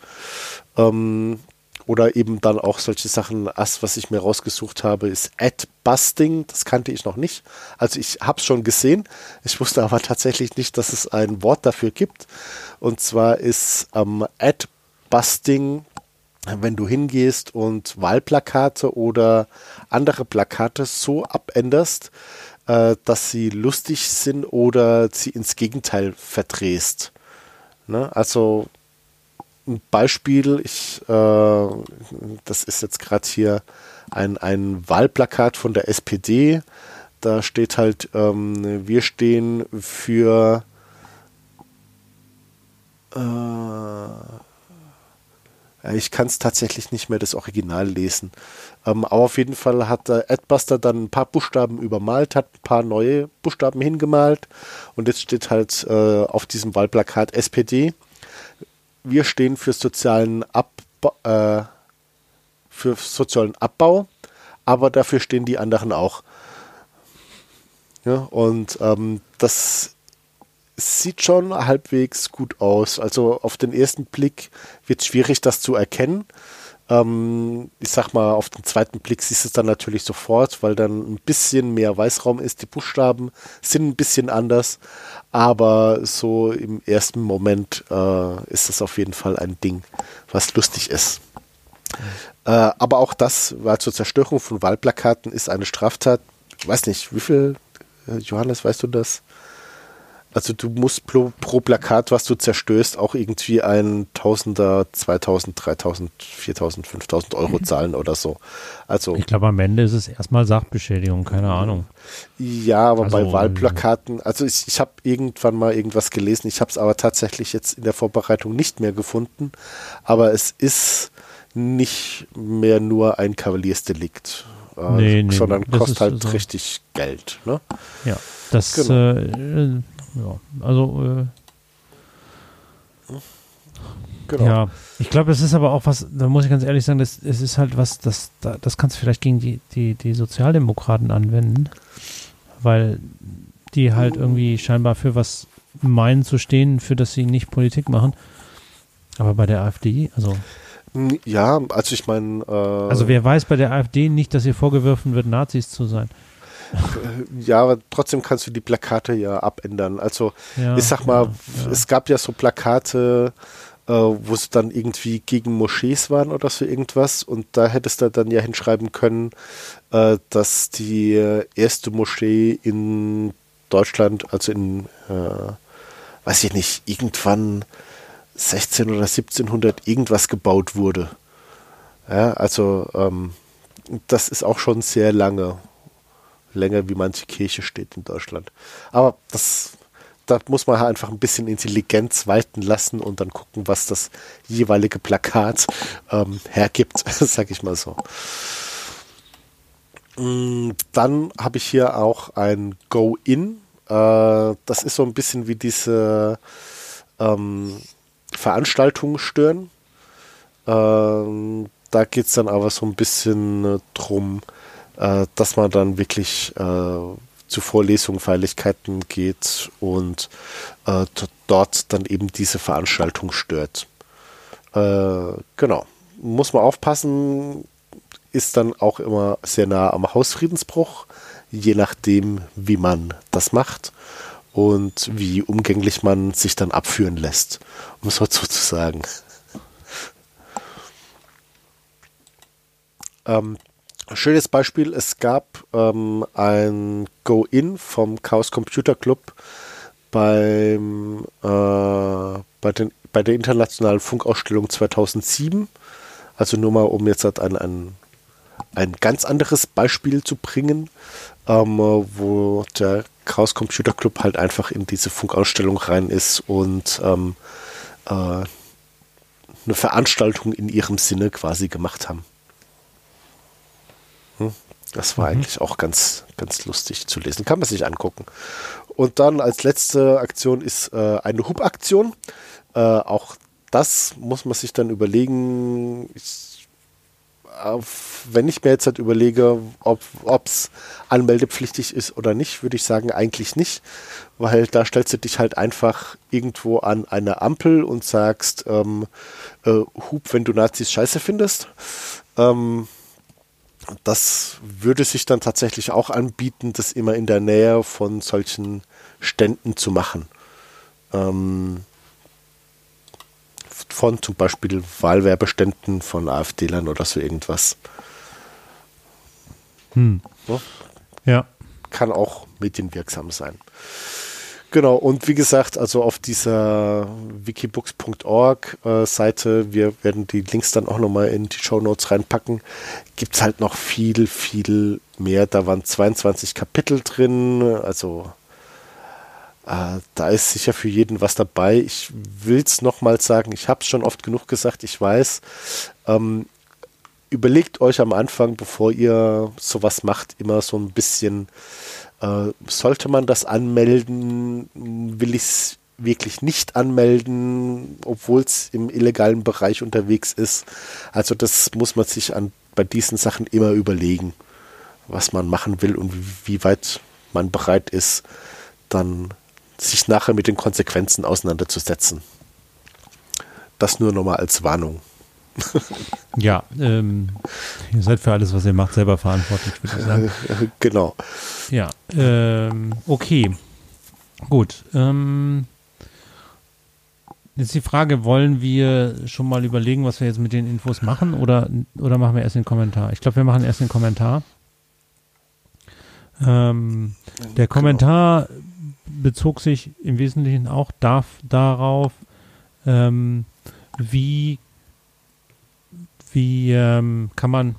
Ähm, oder eben dann auch solche Sachen, das, was ich mir rausgesucht habe, ist Ad-Busting. Das kannte ich noch nicht. Also ich habe es schon gesehen. Ich wusste aber tatsächlich nicht, dass es ein Wort dafür gibt. Und zwar ist ähm, Ad-Busting, wenn du hingehst und Wahlplakate oder andere Plakate so abänderst, äh, dass sie lustig sind oder sie ins Gegenteil verdrehst. Ne? Also ein Beispiel, ich, äh, das ist jetzt gerade hier ein, ein Wahlplakat von der SPD. Da steht halt, ähm, wir stehen für äh, ich kann es tatsächlich nicht mehr das Original lesen. Ähm, aber auf jeden Fall hat Adbuster dann ein paar Buchstaben übermalt, hat ein paar neue Buchstaben hingemalt und jetzt steht halt äh, auf diesem Wahlplakat SPD wir stehen für sozialen Abbau, äh, für sozialen Abbau, aber dafür stehen die anderen auch. Ja, und ähm, das sieht schon halbwegs gut aus. Also auf den ersten Blick wird es schwierig, das zu erkennen. Ähm, ich sag mal, auf den zweiten Blick siehst du es dann natürlich sofort, weil dann ein bisschen mehr Weißraum ist. Die Buchstaben sind ein bisschen anders, aber so im ersten Moment äh, ist das auf jeden Fall ein Ding, was lustig ist. Äh, aber auch das war zur Zerstörung von Wahlplakaten ist eine Straftat. Ich weiß nicht, wie viel, äh, Johannes, weißt du das? Also du musst pro, pro, Plakat, was du zerstörst, auch irgendwie ein Tausender, 2000, 3000, 4000, 5000 Euro mhm. zahlen oder so. Also ich glaube, am Ende ist es erstmal Sachbeschädigung, keine Ahnung. Ja, aber also, bei Wahlplakaten, also ich, ich habe irgendwann mal irgendwas gelesen, ich habe es aber tatsächlich jetzt in der Vorbereitung nicht mehr gefunden, aber es ist nicht mehr nur ein Kavaliersdelikt, äh, nee, nee, sondern kostet halt so. richtig Geld. Ne? Ja, das genau. äh, ja, also äh, genau. ja, ich glaube, es ist aber auch was, da muss ich ganz ehrlich sagen, das, es ist halt was, das, das kannst du vielleicht gegen die, die, die Sozialdemokraten anwenden, weil die halt irgendwie scheinbar für was meinen zu stehen, für das sie nicht Politik machen. Aber bei der AfD, also. Ja, also ich meine. Äh, also wer weiß bei der AfD nicht, dass ihr vorgeworfen wird, Nazis zu sein. Ja, aber trotzdem kannst du die Plakate ja abändern. Also ja, ich sag mal, ja, es gab ja so Plakate, äh, wo es dann irgendwie gegen Moschees waren oder so irgendwas und da hättest du dann ja hinschreiben können, äh, dass die erste Moschee in Deutschland, also in, äh, weiß ich nicht, irgendwann 16 oder 1700 irgendwas gebaut wurde. Ja, also ähm, das ist auch schon sehr lange länger wie manche Kirche steht in Deutschland. Aber das, da muss man halt einfach ein bisschen Intelligenz walten lassen und dann gucken, was das jeweilige Plakat ähm, hergibt, sag ich mal so. Mm, dann habe ich hier auch ein Go-In. Äh, das ist so ein bisschen wie diese ähm, Veranstaltungen stören. Ähm, da geht es dann aber so ein bisschen äh, drum, äh, dass man dann wirklich äh, zu Vorlesungen, Feierlichkeiten geht und äh, dort dann eben diese Veranstaltung stört. Äh, genau. Muss man aufpassen, ist dann auch immer sehr nah am Hausfriedensbruch, je nachdem, wie man das macht und wie umgänglich man sich dann abführen lässt, um es so zu sagen. Ähm, schönes Beispiel, es gab ähm, ein Go-In vom Chaos Computer Club beim, äh, bei, den, bei der Internationalen Funkausstellung 2007. Also nur mal, um jetzt ein, ein, ein ganz anderes Beispiel zu bringen, ähm, wo der Chaos Computer Club halt einfach in diese Funkausstellung rein ist und ähm, äh, eine Veranstaltung in ihrem Sinne quasi gemacht haben. Das war mhm. eigentlich auch ganz, ganz lustig zu lesen. Kann man sich angucken. Und dann als letzte Aktion ist äh, eine Hub-Aktion. Äh, auch das muss man sich dann überlegen. Ich, äh, wenn ich mir jetzt halt überlege, ob es anmeldepflichtig ist oder nicht, würde ich sagen, eigentlich nicht. Weil da stellst du dich halt einfach irgendwo an eine Ampel und sagst, ähm, äh, Hub, wenn du Nazis scheiße findest. Ähm, das würde sich dann tatsächlich auch anbieten, das immer in der Nähe von solchen Ständen zu machen. Ähm, von zum Beispiel Wahlwerbeständen von AfD-Lern oder so irgendwas. Hm. So? Ja. Kann auch medienwirksam sein. Genau, und wie gesagt, also auf dieser wikibooks.org äh, Seite, wir werden die Links dann auch nochmal in die Show Notes reinpacken, gibt es halt noch viel, viel mehr. Da waren 22 Kapitel drin, also äh, da ist sicher für jeden was dabei. Ich will es nochmal sagen, ich habe es schon oft genug gesagt, ich weiß. Ähm, überlegt euch am Anfang, bevor ihr sowas macht, immer so ein bisschen äh, sollte man das anmelden? Will ich es wirklich nicht anmelden, obwohl es im illegalen Bereich unterwegs ist? Also das muss man sich an, bei diesen Sachen immer überlegen, was man machen will und wie, wie weit man bereit ist, dann sich nachher mit den Konsequenzen auseinanderzusetzen. Das nur nochmal als Warnung. ja, ähm, ihr seid für alles, was ihr macht, selber verantwortlich, würde ich sagen. Genau. Ja, ähm, okay. Gut. Ähm, jetzt die Frage, wollen wir schon mal überlegen, was wir jetzt mit den Infos machen oder, oder machen wir erst den Kommentar? Ich glaube, wir machen erst den Kommentar. Ähm, der genau. Kommentar bezog sich im Wesentlichen auch darf, darauf, ähm, wie wie ähm, kann man,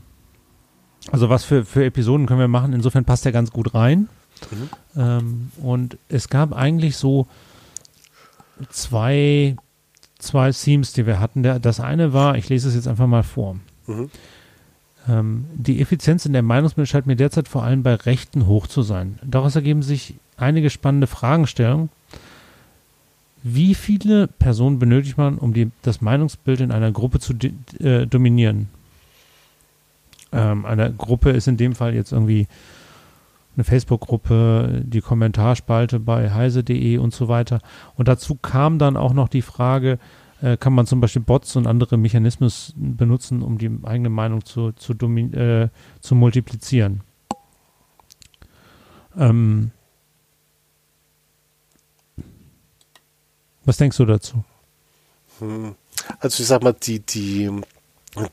also was für, für Episoden können wir machen? Insofern passt er ganz gut rein. Mhm. Ähm, und es gab eigentlich so zwei, zwei Themes, die wir hatten. Der, das eine war, ich lese es jetzt einfach mal vor. Mhm. Ähm, die Effizienz in der Meinungsbildung scheint mir derzeit vor allem bei Rechten hoch zu sein. Daraus ergeben sich einige spannende Fragestellungen. Wie viele Personen benötigt man, um die, das Meinungsbild in einer Gruppe zu äh, dominieren? Ähm, eine Gruppe ist in dem Fall jetzt irgendwie eine Facebook-Gruppe, die Kommentarspalte bei heise.de und so weiter. Und dazu kam dann auch noch die Frage, äh, kann man zum Beispiel Bots und andere Mechanismen benutzen, um die eigene Meinung zu, zu, äh, zu multiplizieren? Ähm, Was denkst du dazu? Hm. Also ich sag mal, die, die,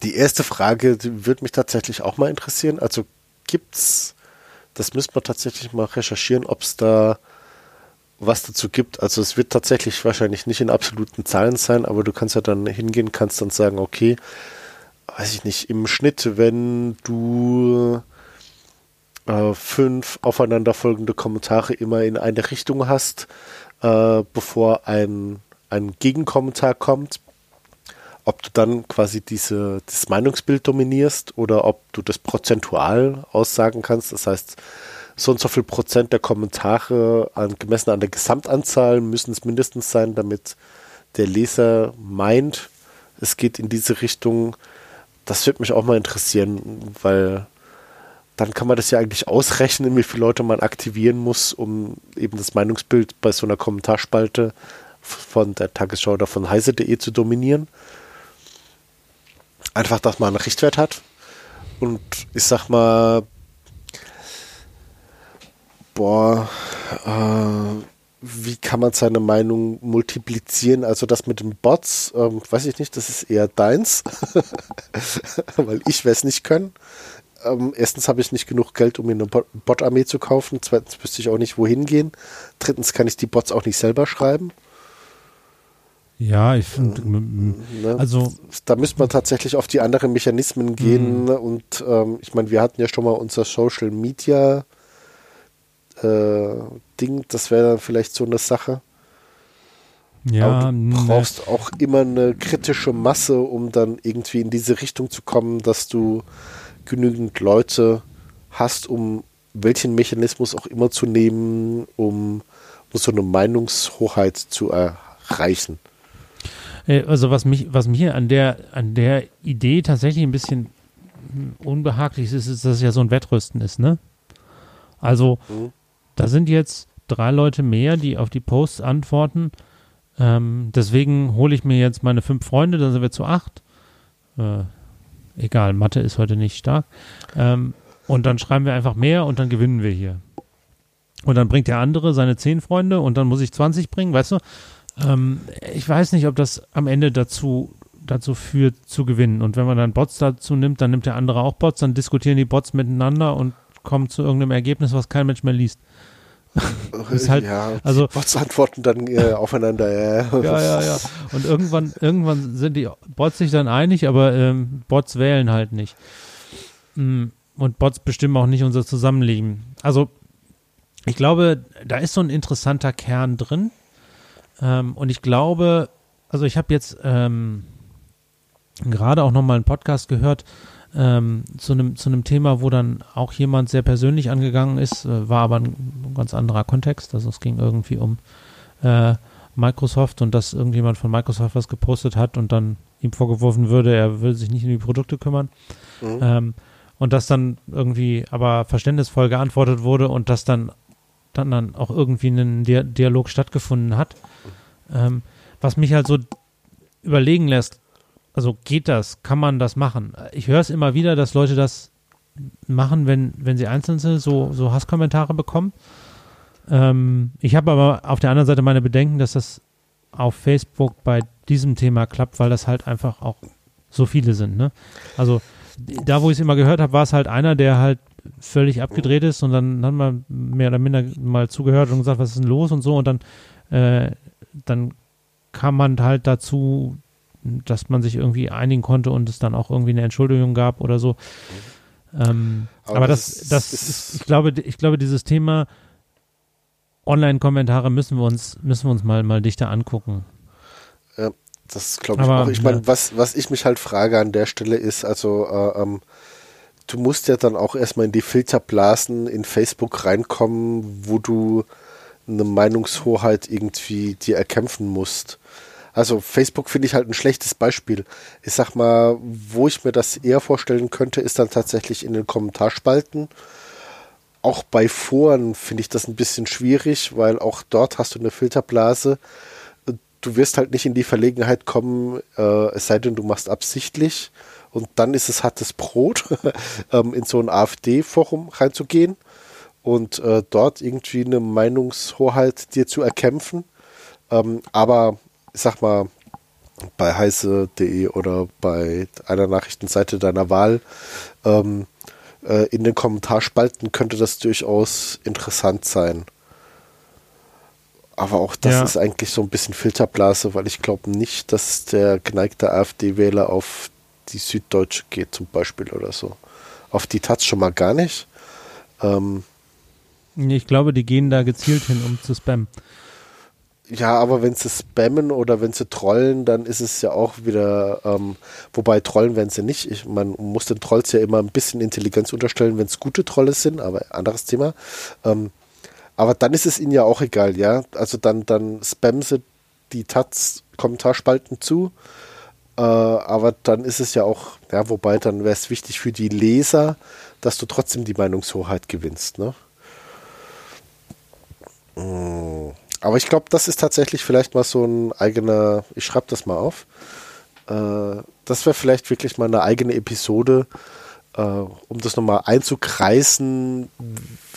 die erste Frage die würde mich tatsächlich auch mal interessieren. Also gibt's, das müsste man tatsächlich mal recherchieren, ob es da was dazu gibt. Also es wird tatsächlich wahrscheinlich nicht in absoluten Zahlen sein, aber du kannst ja dann hingehen, kannst dann sagen, okay, weiß ich nicht, im Schnitt, wenn du äh, fünf aufeinanderfolgende Kommentare immer in eine Richtung hast, äh, bevor ein, ein Gegenkommentar kommt, ob du dann quasi diese, das Meinungsbild dominierst oder ob du das prozentual aussagen kannst. Das heißt, so und so viel Prozent der Kommentare an, gemessen an der Gesamtanzahl müssen es mindestens sein, damit der Leser meint, es geht in diese Richtung. Das würde mich auch mal interessieren, weil dann kann man das ja eigentlich ausrechnen, wie viele Leute man aktivieren muss, um eben das Meinungsbild bei so einer Kommentarspalte von der Tagesschau oder von heise.de zu dominieren. einfach, dass man einen Richtwert hat. Und ich sag mal, boah, äh, wie kann man seine Meinung multiplizieren? Also das mit den Bots, ähm, weiß ich nicht, das ist eher deins, weil ich es nicht können. Ähm, erstens habe ich nicht genug Geld, um mir eine Bot-Armee zu kaufen. Zweitens wüsste ich auch nicht, wohin gehen. Drittens kann ich die Bots auch nicht selber schreiben. Ja, ich finde, ne? also da müsste man tatsächlich auf die anderen Mechanismen gehen. Mhm. Und ähm, ich meine, wir hatten ja schon mal unser Social Media äh, Ding. Das wäre dann vielleicht so eine Sache. Ja, du ne. brauchst auch immer eine kritische Masse, um dann irgendwie in diese Richtung zu kommen, dass du genügend Leute hast, um welchen Mechanismus auch immer zu nehmen, um, um so eine Meinungshoheit zu erreichen. Äh, also was mich, was mir an der, an der Idee tatsächlich ein bisschen unbehaglich ist, ist, dass es ja so ein Wettrüsten ist, ne? Also, mhm. da sind jetzt drei Leute mehr, die auf die Posts antworten. Ähm, deswegen hole ich mir jetzt meine fünf Freunde, dann sind wir zu acht. Äh, egal, Mathe ist heute nicht stark. Ähm, und dann schreiben wir einfach mehr und dann gewinnen wir hier. Und dann bringt der andere seine zehn Freunde und dann muss ich 20 bringen, weißt du? Ähm, ich weiß nicht, ob das am Ende dazu, dazu führt, zu gewinnen. Und wenn man dann Bots dazu nimmt, dann nimmt der andere auch Bots, dann diskutieren die Bots miteinander und kommen zu irgendeinem Ergebnis, was kein Mensch mehr liest. Ist halt, ja, also, Bots antworten dann äh, aufeinander. Ja. ja, ja, ja. Und irgendwann, irgendwann sind die Bots sich dann einig, aber ähm, Bots wählen halt nicht. Mm, und Bots bestimmen auch nicht unser Zusammenleben. Also, ich glaube, da ist so ein interessanter Kern drin. Ähm, und ich glaube, also ich habe jetzt ähm, gerade auch nochmal einen Podcast gehört ähm, zu einem zu einem Thema, wo dann auch jemand sehr persönlich angegangen ist, äh, war aber ein, ganz anderer Kontext. Also es ging irgendwie um äh, Microsoft und dass irgendjemand von Microsoft was gepostet hat und dann ihm vorgeworfen würde, er würde sich nicht um die Produkte kümmern. Mhm. Ähm, und dass dann irgendwie aber verständnisvoll geantwortet wurde und dass dann dann, dann auch irgendwie ein Dialog stattgefunden hat. Ähm, was mich halt so überlegen lässt, also geht das, kann man das machen? Ich höre es immer wieder, dass Leute das machen, wenn, wenn sie einzeln sind, so, so Hasskommentare bekommen. Ähm, ich habe aber auf der anderen Seite meine Bedenken, dass das auf Facebook bei diesem Thema klappt, weil das halt einfach auch so viele sind. Ne? Also da, wo ich es immer gehört habe, war es halt einer, der halt völlig abgedreht ist und dann hat man mehr oder minder mal zugehört und gesagt, was ist denn los und so und dann äh, dann kam man halt dazu, dass man sich irgendwie einigen konnte und es dann auch irgendwie eine Entschuldigung gab oder so. Ähm, aber, aber, das, das, das ist, ich glaube, ich glaube, dieses Thema Online-Kommentare müssen wir uns, müssen wir uns mal, mal dichter angucken. Ja, das glaube ich aber, auch. Ich meine, ja. was, was ich mich halt frage an der Stelle ist, also äh, ähm, du musst ja dann auch erstmal in die Filterblasen in Facebook reinkommen, wo du eine Meinungshoheit irgendwie dir erkämpfen musst. Also Facebook finde ich halt ein schlechtes Beispiel. Ich sag mal, wo ich mir das eher vorstellen könnte, ist dann tatsächlich in den Kommentarspalten. Auch bei Foren finde ich das ein bisschen schwierig, weil auch dort hast du eine Filterblase. Du wirst halt nicht in die Verlegenheit kommen, äh, es sei denn, du machst absichtlich. Und dann ist es hartes Brot, ähm, in so ein AfD-Forum reinzugehen und äh, dort irgendwie eine Meinungshoheit dir zu erkämpfen. Ähm, aber ich sag mal, bei heiße.de oder bei einer Nachrichtenseite deiner Wahl ähm, äh, in den Kommentarspalten könnte das durchaus interessant sein. Aber auch das ja. ist eigentlich so ein bisschen Filterblase, weil ich glaube nicht, dass der geneigte AfD-Wähler auf die Süddeutsche geht zum Beispiel oder so. Auf die Taz schon mal gar nicht. Ähm, ich glaube, die gehen da gezielt hin, um zu spammen. Ja, aber wenn sie spammen oder wenn sie trollen, dann ist es ja auch wieder, ähm, wobei trollen werden sie nicht. Ich, man muss den Trolls ja immer ein bisschen Intelligenz unterstellen, wenn es gute Trolle sind, aber anderes Thema. Ähm, aber dann ist es ihnen ja auch egal, ja. Also dann, dann spammen sie die Taz-Kommentarspalten zu. Äh, aber dann ist es ja auch, ja, wobei dann wäre es wichtig für die Leser, dass du trotzdem die Meinungshoheit gewinnst, ne? Mm. Aber ich glaube, das ist tatsächlich vielleicht mal so ein eigener, ich schreibe das mal auf, Äh, das wäre vielleicht wirklich mal eine eigene Episode, äh, um das nochmal einzukreisen.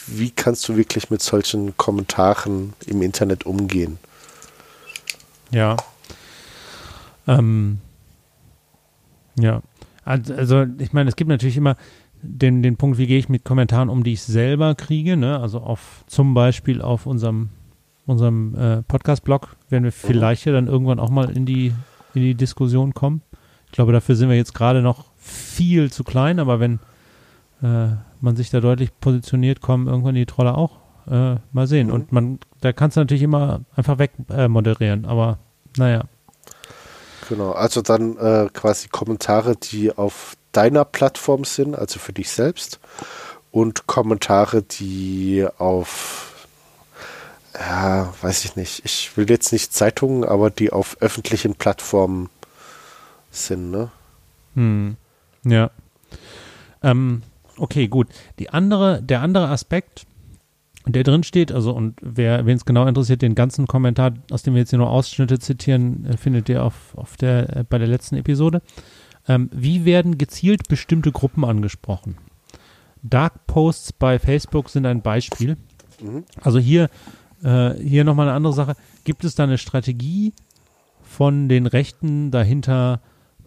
Wie kannst du wirklich mit solchen Kommentaren im Internet umgehen? Ja. Ähm, ja. Also, ich meine, es gibt natürlich immer den, den Punkt, wie gehe ich mit Kommentaren um, die ich selber kriege, ne? Also auf zum Beispiel auf unserem, unserem äh, Podcast-Blog werden wir mhm. vielleicht ja dann irgendwann auch mal in die, in die Diskussion kommen. Ich glaube, dafür sind wir jetzt gerade noch viel zu klein, aber wenn äh, man sich da deutlich positioniert, kommen irgendwann die Trolle auch. Äh, mal sehen. Mhm. Und man, da kannst du natürlich immer einfach weg äh, moderieren, aber naja. Genau, also dann äh, quasi Kommentare, die auf deiner Plattform sind, also für dich selbst, und Kommentare, die auf, ja, weiß ich nicht, ich will jetzt nicht Zeitungen, aber die auf öffentlichen Plattformen sind, ne? Hm. Ja. Ähm, okay, gut. Die andere, der andere Aspekt, der drin steht, also und wer wen es genau interessiert, den ganzen Kommentar, aus dem wir jetzt hier nur Ausschnitte zitieren, äh, findet ihr auf, auf der, äh, bei der letzten Episode. Ähm, wie werden gezielt bestimmte Gruppen angesprochen? Dark Posts bei Facebook sind ein Beispiel. Mhm. Also hier, äh, hier nochmal eine andere Sache. Gibt es da eine Strategie von den Rechten dahinter,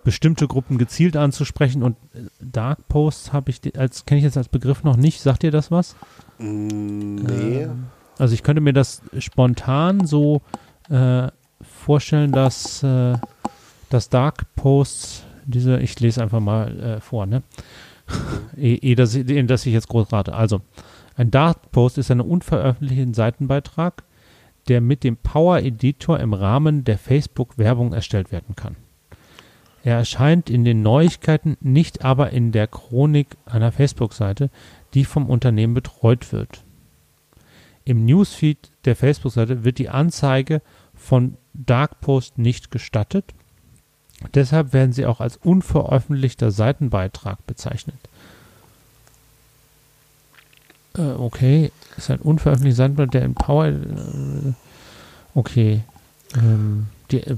bestimmte Gruppen gezielt anzusprechen? Und äh, Dark Posts habe ich als kenne ich jetzt als Begriff noch nicht. Sagt ihr das was? Mm, nee. Ähm, also ich könnte mir das spontan so äh, vorstellen, dass, äh, dass Dark Posts diese, ich lese einfach mal äh, vor, ne? ehe, eh, dass, ich, dass ich jetzt groß rate. Also, ein Dark Post ist ein unveröffentlichter Seitenbeitrag, der mit dem Power Editor im Rahmen der Facebook-Werbung erstellt werden kann. Er erscheint in den Neuigkeiten, nicht aber in der Chronik einer Facebook-Seite, die vom Unternehmen betreut wird. Im Newsfeed der Facebook-Seite wird die Anzeige von Dark Post nicht gestattet. Deshalb werden sie auch als unveröffentlichter Seitenbeitrag bezeichnet. Äh, okay, ist ein unveröffentlichter Seitenbeitrag, der in Power. Äh, okay. Ähm, die, äh,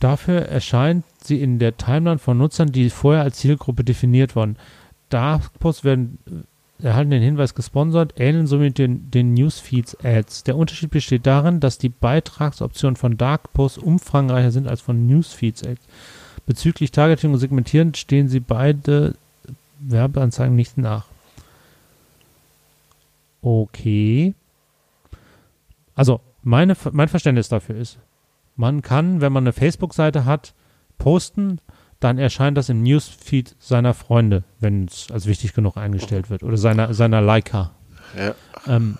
Dafür erscheint sie in der Timeline von Nutzern, die vorher als Zielgruppe definiert wurden. Dark-Posts werden äh, erhalten den Hinweis gesponsert, ähneln somit den, den Newsfeeds-Ads. Der Unterschied besteht darin, dass die Beitragsoptionen von Dark-Posts umfangreicher sind als von Newsfeeds-Ads. Bezüglich Targeting und Segmentieren stehen sie beide Werbeanzeigen nicht nach. Okay. Also, meine, mein Verständnis dafür ist, man kann, wenn man eine Facebook-Seite hat, posten, dann erscheint das im Newsfeed seiner Freunde, wenn es als wichtig genug eingestellt wird, oder seiner, seiner Liker. Ja. Ähm,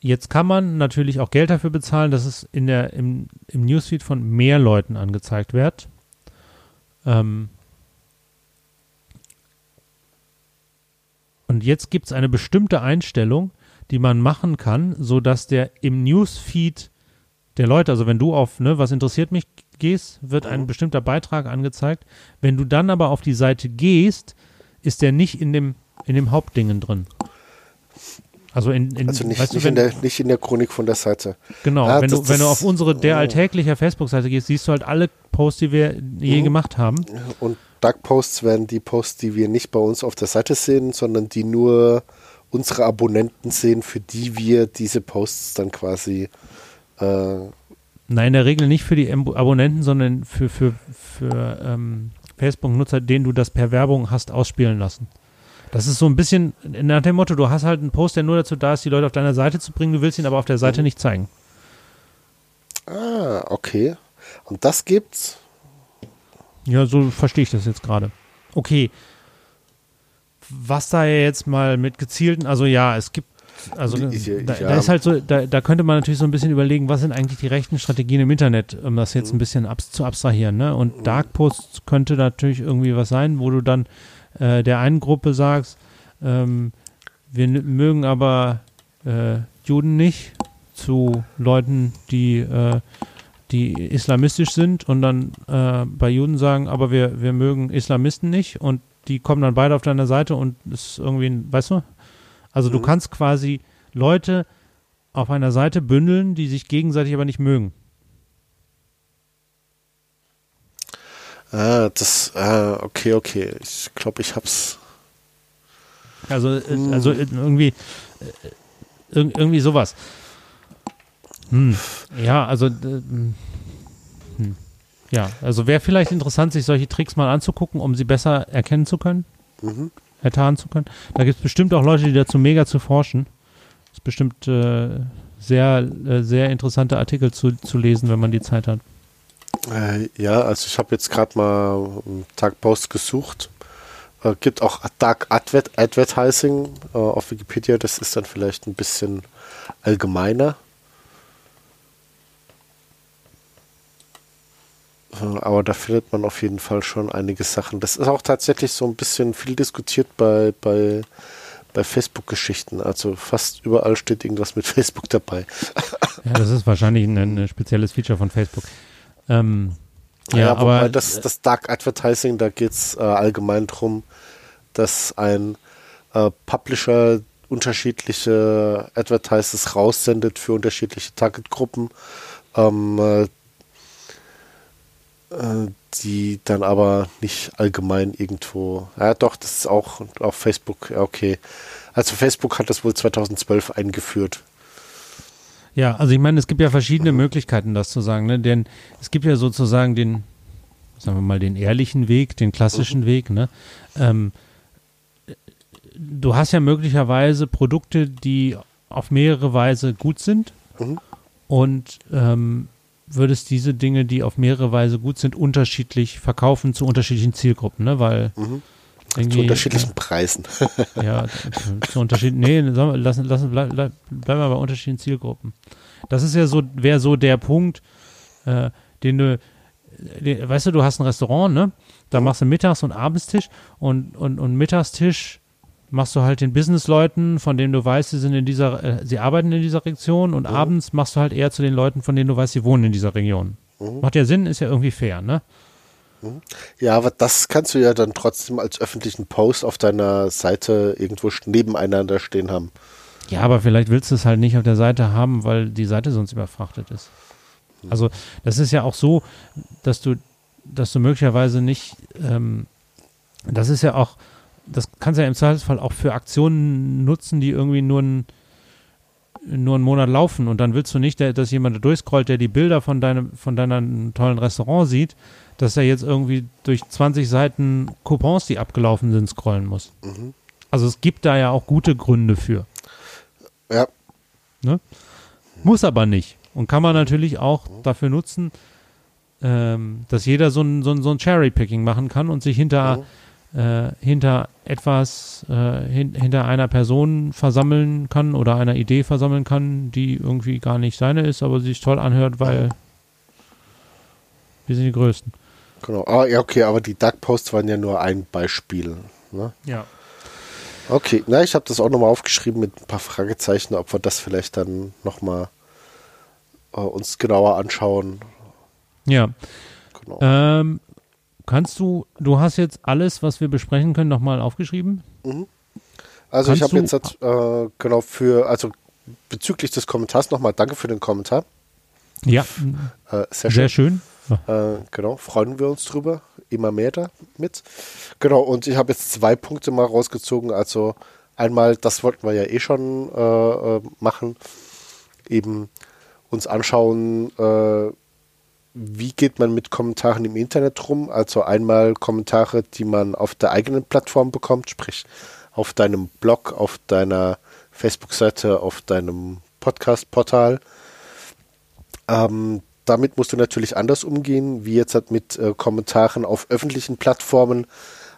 jetzt kann man natürlich auch Geld dafür bezahlen, dass es in der, im, im Newsfeed von mehr Leuten angezeigt wird. Ähm, und jetzt gibt es eine bestimmte Einstellung, die man machen kann, sodass der im Newsfeed der Leute, also wenn du auf, ne, was interessiert mich gehst, wird ein mhm. bestimmter Beitrag angezeigt. Wenn du dann aber auf die Seite gehst, ist der nicht in dem, in dem Hauptdingen drin. Also, in, in, also nicht, weißt nicht, du, wenn, in der, nicht in der Chronik von der Seite. Genau, ah, wenn, das, du, wenn du auf unsere der oh. alltäglicher Facebook-Seite gehst, siehst du halt alle Posts, die wir je mhm. gemacht haben. Und Dark Posts werden die Posts, die wir nicht bei uns auf der Seite sehen, sondern die nur unsere Abonnenten sehen, für die wir diese Posts dann quasi äh, Nein, in der Regel nicht für die Abonnenten, sondern für, für, für ähm, Facebook-Nutzer, denen du das per Werbung hast ausspielen lassen. Das ist so ein bisschen nach dem Motto, du hast halt einen Post, der nur dazu da ist, die Leute auf deiner Seite zu bringen, du willst ihn aber auf der Seite mhm. nicht zeigen. Ah, okay. Und das gibt's? Ja, so verstehe ich das jetzt gerade. Okay. Was da jetzt mal mit gezielten, also ja, es gibt also ich, ich, da, da, ist halt so, da, da, könnte man natürlich so ein bisschen überlegen, was sind eigentlich die rechten Strategien im Internet, um das jetzt ein bisschen ab, zu abstrahieren. Ne? Und Dark Posts könnte natürlich irgendwie was sein, wo du dann äh, der einen Gruppe sagst, ähm, wir mögen aber äh, Juden nicht zu Leuten, die, äh, die islamistisch sind und dann äh, bei Juden sagen, aber wir, wir mögen Islamisten nicht und die kommen dann beide auf deiner Seite und ist irgendwie, weißt du? Also mhm. du kannst quasi Leute auf einer Seite bündeln, die sich gegenseitig aber nicht mögen. Ah, das, ah, okay, okay. Ich glaube, ich hab's. Also, äh, also irgendwie, äh, irgendwie sowas. Hm. Ja, also, äh, hm. ja, also wäre vielleicht interessant, sich solche Tricks mal anzugucken, um sie besser erkennen zu können, mhm. ertarnen zu können. Da gibt es bestimmt auch Leute, die dazu mega zu forschen. Ist bestimmt äh, sehr, äh, sehr interessante Artikel zu, zu lesen, wenn man die Zeit hat. Äh, ja, also ich habe jetzt gerade mal Tag Post gesucht. Äh, gibt auch Dark Adver Advertising äh, auf Wikipedia. Das ist dann vielleicht ein bisschen allgemeiner. Äh, aber da findet man auf jeden Fall schon einige Sachen. Das ist auch tatsächlich so ein bisschen viel diskutiert bei, bei, bei Facebook-Geschichten. Also fast überall steht irgendwas mit Facebook dabei. Ja, das ist wahrscheinlich ein, ein spezielles Feature von Facebook. Ähm, ja, ja aber das, das Dark Advertising, da geht es äh, allgemein darum, dass ein äh, Publisher unterschiedliche Advertises raussendet für unterschiedliche Targetgruppen, ähm, äh, äh die dann aber nicht allgemein irgendwo. Ja, doch, das ist auch auf Facebook. Ja, okay. Also Facebook hat das wohl 2012 eingeführt. Ja, also ich meine, es gibt ja verschiedene Möglichkeiten, das zu sagen, ne? Denn es gibt ja sozusagen den, sagen wir mal, den ehrlichen Weg, den klassischen mhm. Weg, ne? Ähm, du hast ja möglicherweise Produkte, die auf mehrere Weise gut sind mhm. und ähm, würdest diese Dinge, die auf mehrere Weise gut sind, unterschiedlich verkaufen zu unterschiedlichen Zielgruppen, ne? Weil mhm. Zu unterschiedlichen Preisen. ja, zu unterschiedlichen, nee, lassen, lassen, bleib, bleib, bleiben wir bei unterschiedlichen Zielgruppen. Das ist ja so, wäre so der Punkt, äh, den du, den, weißt du, du hast ein Restaurant, ne? Da machst du Mittags- und Abendstisch und, und, und Mittagstisch machst du halt den Businessleuten, von denen du weißt, sie sind in dieser, äh, sie arbeiten in dieser Region und mhm. abends machst du halt eher zu den Leuten, von denen du weißt, sie wohnen in dieser Region. Mhm. Macht ja Sinn, ist ja irgendwie fair, ne? Mhm. Ja, aber das kannst du ja dann trotzdem als öffentlichen Post auf deiner Seite irgendwo nebeneinander stehen haben. Ja, aber vielleicht willst du es halt nicht auf der Seite haben, weil die Seite sonst überfrachtet ist. Mhm. Also das ist ja auch so, dass du, dass du möglicherweise nicht, ähm, das ist ja auch, das kannst du ja im Zweifelsfall auch für Aktionen nutzen, die irgendwie nur ein, nur einen Monat laufen und dann willst du nicht, dass jemand da durchscrollt, der die Bilder von deinem, von deinem tollen Restaurant sieht, dass er jetzt irgendwie durch 20 Seiten Coupons, die abgelaufen sind, scrollen muss. Mhm. Also es gibt da ja auch gute Gründe für. Ja. Ne? Muss aber nicht. Und kann man natürlich auch dafür nutzen, ähm, dass jeder so ein, so ein, so ein Cherry-Picking machen kann und sich hinter, mhm. Äh, hinter etwas, äh, hin, hinter einer Person versammeln kann oder einer Idee versammeln kann, die irgendwie gar nicht seine ist, aber sich toll anhört, weil wir sind die Größten. Genau. Ah, ja, okay, aber die Duck Posts waren ja nur ein Beispiel. Ne? Ja. Okay, na, ich habe das auch nochmal aufgeschrieben mit ein paar Fragezeichen, ob wir das vielleicht dann nochmal äh, uns genauer anschauen. Ja. Genau. Ähm, kannst du, du hast jetzt alles, was wir besprechen können, nochmal aufgeschrieben? Mhm. Also kannst ich habe jetzt äh, genau für, also bezüglich des Kommentars nochmal danke für den Kommentar. Ja, äh, sehr, sehr schön. Äh, genau, freuen wir uns drüber. Immer mehr damit. Genau, und ich habe jetzt zwei Punkte mal rausgezogen. Also einmal, das wollten wir ja eh schon äh, äh machen, eben uns anschauen, äh, wie geht man mit Kommentaren im Internet rum. Also einmal Kommentare, die man auf der eigenen Plattform bekommt, sprich auf deinem Blog, auf deiner Facebook-Seite, auf deinem Podcast-Portal. Ähm, damit musst du natürlich anders umgehen, wie jetzt halt mit äh, Kommentaren auf öffentlichen Plattformen.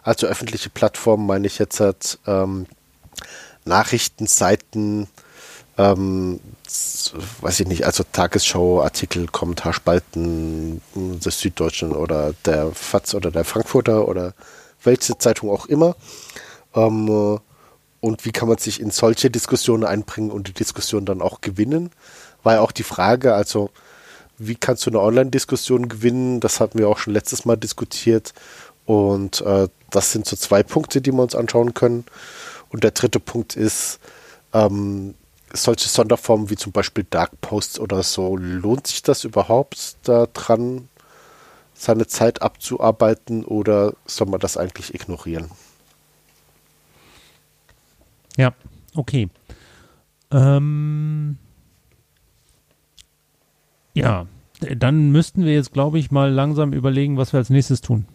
Also öffentliche Plattformen meine ich jetzt halt ähm, Nachrichtenseiten, ähm, weiß ich nicht, also Tagesschau, Artikel, Kommentarspalten des Süddeutschen oder der FAZ oder der Frankfurter oder welche Zeitung auch immer. Ähm, äh, und wie kann man sich in solche Diskussionen einbringen und die Diskussion dann auch gewinnen? War ja auch die Frage, also wie kannst du eine Online-Diskussion gewinnen? Das hatten wir auch schon letztes Mal diskutiert. Und äh, das sind so zwei Punkte, die wir uns anschauen können. Und der dritte Punkt ist, ähm, solche Sonderformen wie zum Beispiel Dark Posts oder so, lohnt sich das überhaupt, da dran seine Zeit abzuarbeiten oder soll man das eigentlich ignorieren? Ja, okay. Ähm, ja, dann müssten wir jetzt, glaube ich, mal langsam überlegen, was wir als nächstes tun.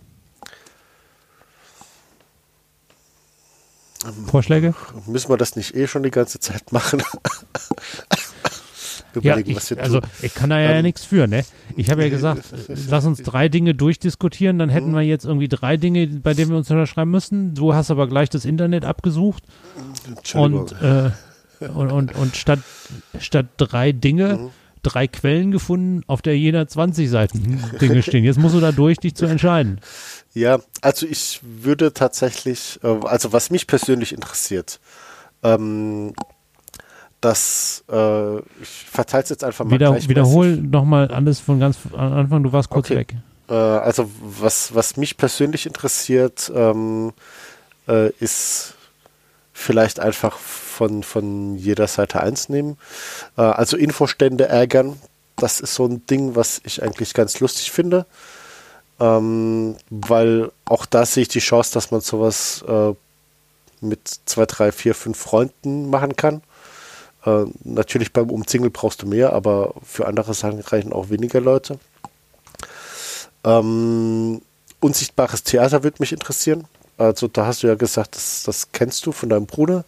Vorschläge? Müssen wir das nicht eh schon die ganze Zeit machen? Überlegen, ja, ich, also ich kann da ja, ja ähm, nichts für, ne? Ich habe ja gesagt, lass uns drei Dinge durchdiskutieren, dann hätten mhm. wir jetzt irgendwie drei Dinge, bei denen wir uns unterschreiben müssen. Du hast aber gleich das Internet abgesucht. Und, äh, und, und, und, statt, statt drei Dinge mhm. drei Quellen gefunden, auf der jeder 20 Seiten Dinge stehen. Jetzt musst du da durch, dich zu entscheiden. Ja, also ich würde tatsächlich, äh, also was mich persönlich interessiert, ähm, das, äh, ich verteile es jetzt einfach mal Wieder, Wiederhol nochmal alles von ganz Anfang, du warst kurz okay. weg. Äh, also was, was mich persönlich interessiert, ähm, äh, ist vielleicht einfach von, von jeder Seite eins nehmen. Äh, also Infostände ärgern, das ist so ein Ding, was ich eigentlich ganz lustig finde ähm, weil auch da sehe ich die Chance, dass man sowas äh, mit zwei, drei, vier, fünf Freunden machen kann. Äh, natürlich beim Umzingel brauchst du mehr, aber für andere Sachen reichen auch weniger Leute. Ähm, unsichtbares Theater würde mich interessieren. Also da hast du ja gesagt, das, das kennst du von deinem Bruder.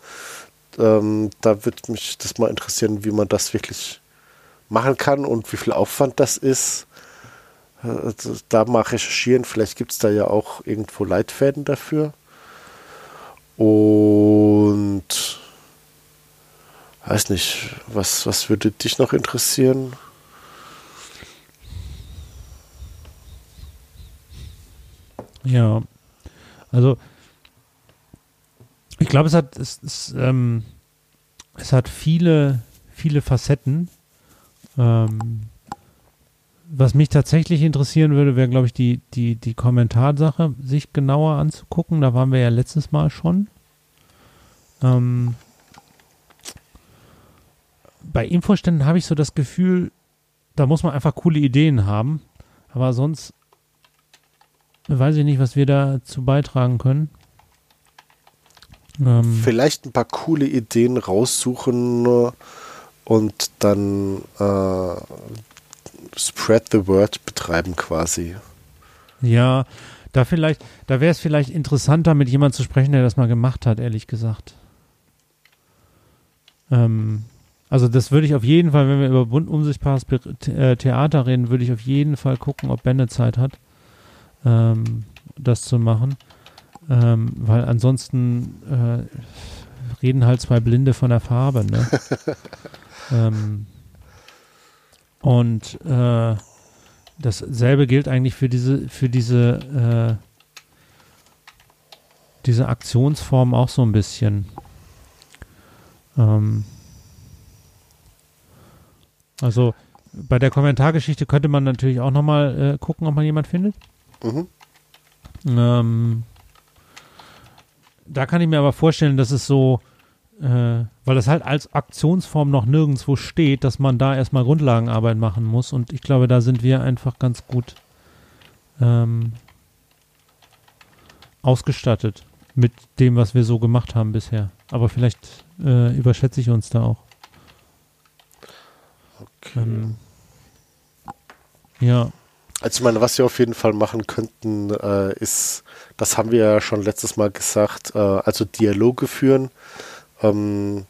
Ähm, da würde mich das mal interessieren, wie man das wirklich machen kann und wie viel Aufwand das ist. Also da mal recherchieren, vielleicht gibt es da ja auch irgendwo Leitfäden dafür. Und weiß nicht, was, was würde dich noch interessieren? Ja, also ich glaube, es hat es, es, ähm, es hat viele viele Facetten. Ähm, was mich tatsächlich interessieren würde, wäre, glaube ich, die, die, die Kommentarsache sich genauer anzugucken. Da waren wir ja letztes Mal schon. Ähm, bei Infoständen habe ich so das Gefühl, da muss man einfach coole Ideen haben. Aber sonst weiß ich nicht, was wir dazu beitragen können. Ähm, Vielleicht ein paar coole Ideen raussuchen und dann äh, Spread the Word betreiben quasi. Ja, da vielleicht, da wäre es vielleicht interessanter, mit jemandem zu sprechen, der das mal gemacht hat, ehrlich gesagt. Ähm, also das würde ich auf jeden Fall, wenn wir über bunt unsichtbares äh, Theater reden, würde ich auf jeden Fall gucken, ob Benne Zeit hat, ähm, das zu machen. Ähm, weil ansonsten äh, reden halt zwei Blinde von der Farbe, ne? ähm, und äh, dasselbe gilt eigentlich für diese, für diese, äh, diese Aktionsform auch so ein bisschen. Ähm, also bei der Kommentargeschichte könnte man natürlich auch nochmal äh, gucken, ob man jemand findet. Mhm. Ähm, da kann ich mir aber vorstellen, dass es so äh, weil das halt als Aktionsform noch nirgendwo steht, dass man da erstmal Grundlagenarbeit machen muss. Und ich glaube, da sind wir einfach ganz gut ähm, ausgestattet mit dem, was wir so gemacht haben bisher. Aber vielleicht äh, überschätze ich uns da auch. Okay. Ähm, ja. Also ich meine, was wir auf jeden Fall machen könnten, äh, ist, das haben wir ja schon letztes Mal gesagt, äh, also Dialoge führen ähm,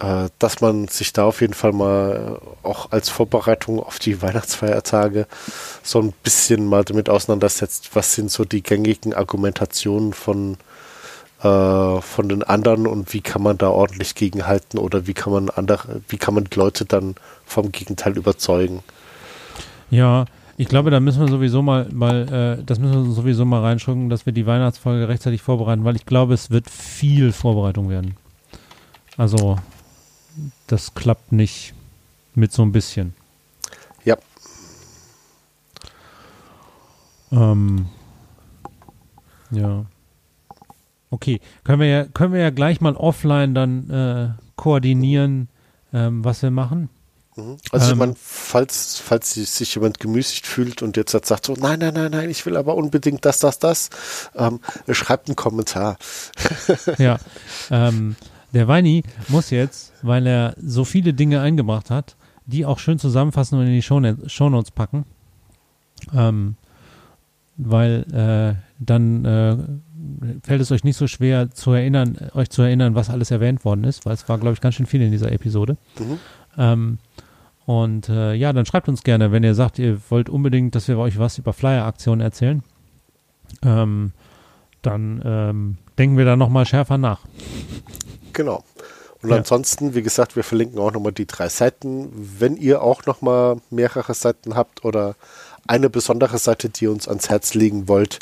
äh, dass man sich da auf jeden Fall mal äh, auch als Vorbereitung auf die Weihnachtsfeiertage so ein bisschen mal damit auseinandersetzt, was sind so die gängigen Argumentationen von äh, von den anderen und wie kann man da ordentlich gegenhalten oder wie kann man andere, wie kann man Leute dann vom Gegenteil überzeugen? Ja, ich glaube, da müssen wir sowieso mal, mal äh, das müssen wir sowieso mal reinschreiben, dass wir die Weihnachtsfolge rechtzeitig vorbereiten, weil ich glaube, es wird viel Vorbereitung werden. Also, das klappt nicht mit so ein bisschen. Ja. Ähm, ja. Okay, können wir ja, können wir ja gleich mal offline dann äh, koordinieren, ähm, was wir machen. Mhm. Also Ähm. ich meine, falls, falls sich jemand gemüßigt fühlt und jetzt sagt so, nein, nein, nein, nein, ich will aber unbedingt das, das, das, ähm, schreibt einen Kommentar. Ja. Ähm, der Weini muss jetzt, weil er so viele Dinge eingebracht hat, die auch schön zusammenfassen und in die Shownotes packen. Ähm, weil äh, dann äh, fällt es euch nicht so schwer zu erinnern, euch zu erinnern, was alles erwähnt worden ist, weil es war, glaube ich, ganz schön viel in dieser Episode. Mhm. Ähm, und äh, ja, dann schreibt uns gerne, wenn ihr sagt, ihr wollt unbedingt, dass wir euch was über Flyer-Aktionen erzählen. Ähm, dann ähm, denken wir da nochmal schärfer nach. Genau. Und Ja. ansonsten, wie gesagt, wir verlinken auch nochmal die drei Seiten. Wenn ihr auch nochmal mehrere Seiten habt oder eine besondere Seite, die ihr uns ans Herz legen wollt,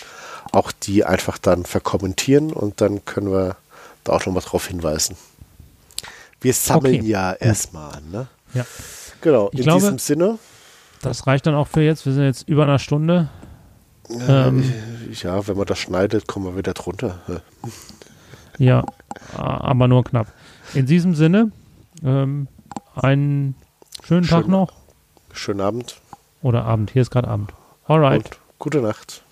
auch die einfach dann verkommentieren und dann können wir da auch nochmal drauf hinweisen. Wir sammeln Okay, ja erstmal, ne? Ja. Genau, Ich in glaube- diesem Sinne. Das reicht dann auch für jetzt. Wir sind jetzt über einer Stunde. Ähm. Äh, ja, wenn man das schneidet, kommen wir wieder drunter. Ja, aber nur knapp. In diesem Sinne, ähm, einen schönen Tag Schönen- noch Schönen Abend oder Abend. Hier ist gerade Abend. Alright. und gute Nacht.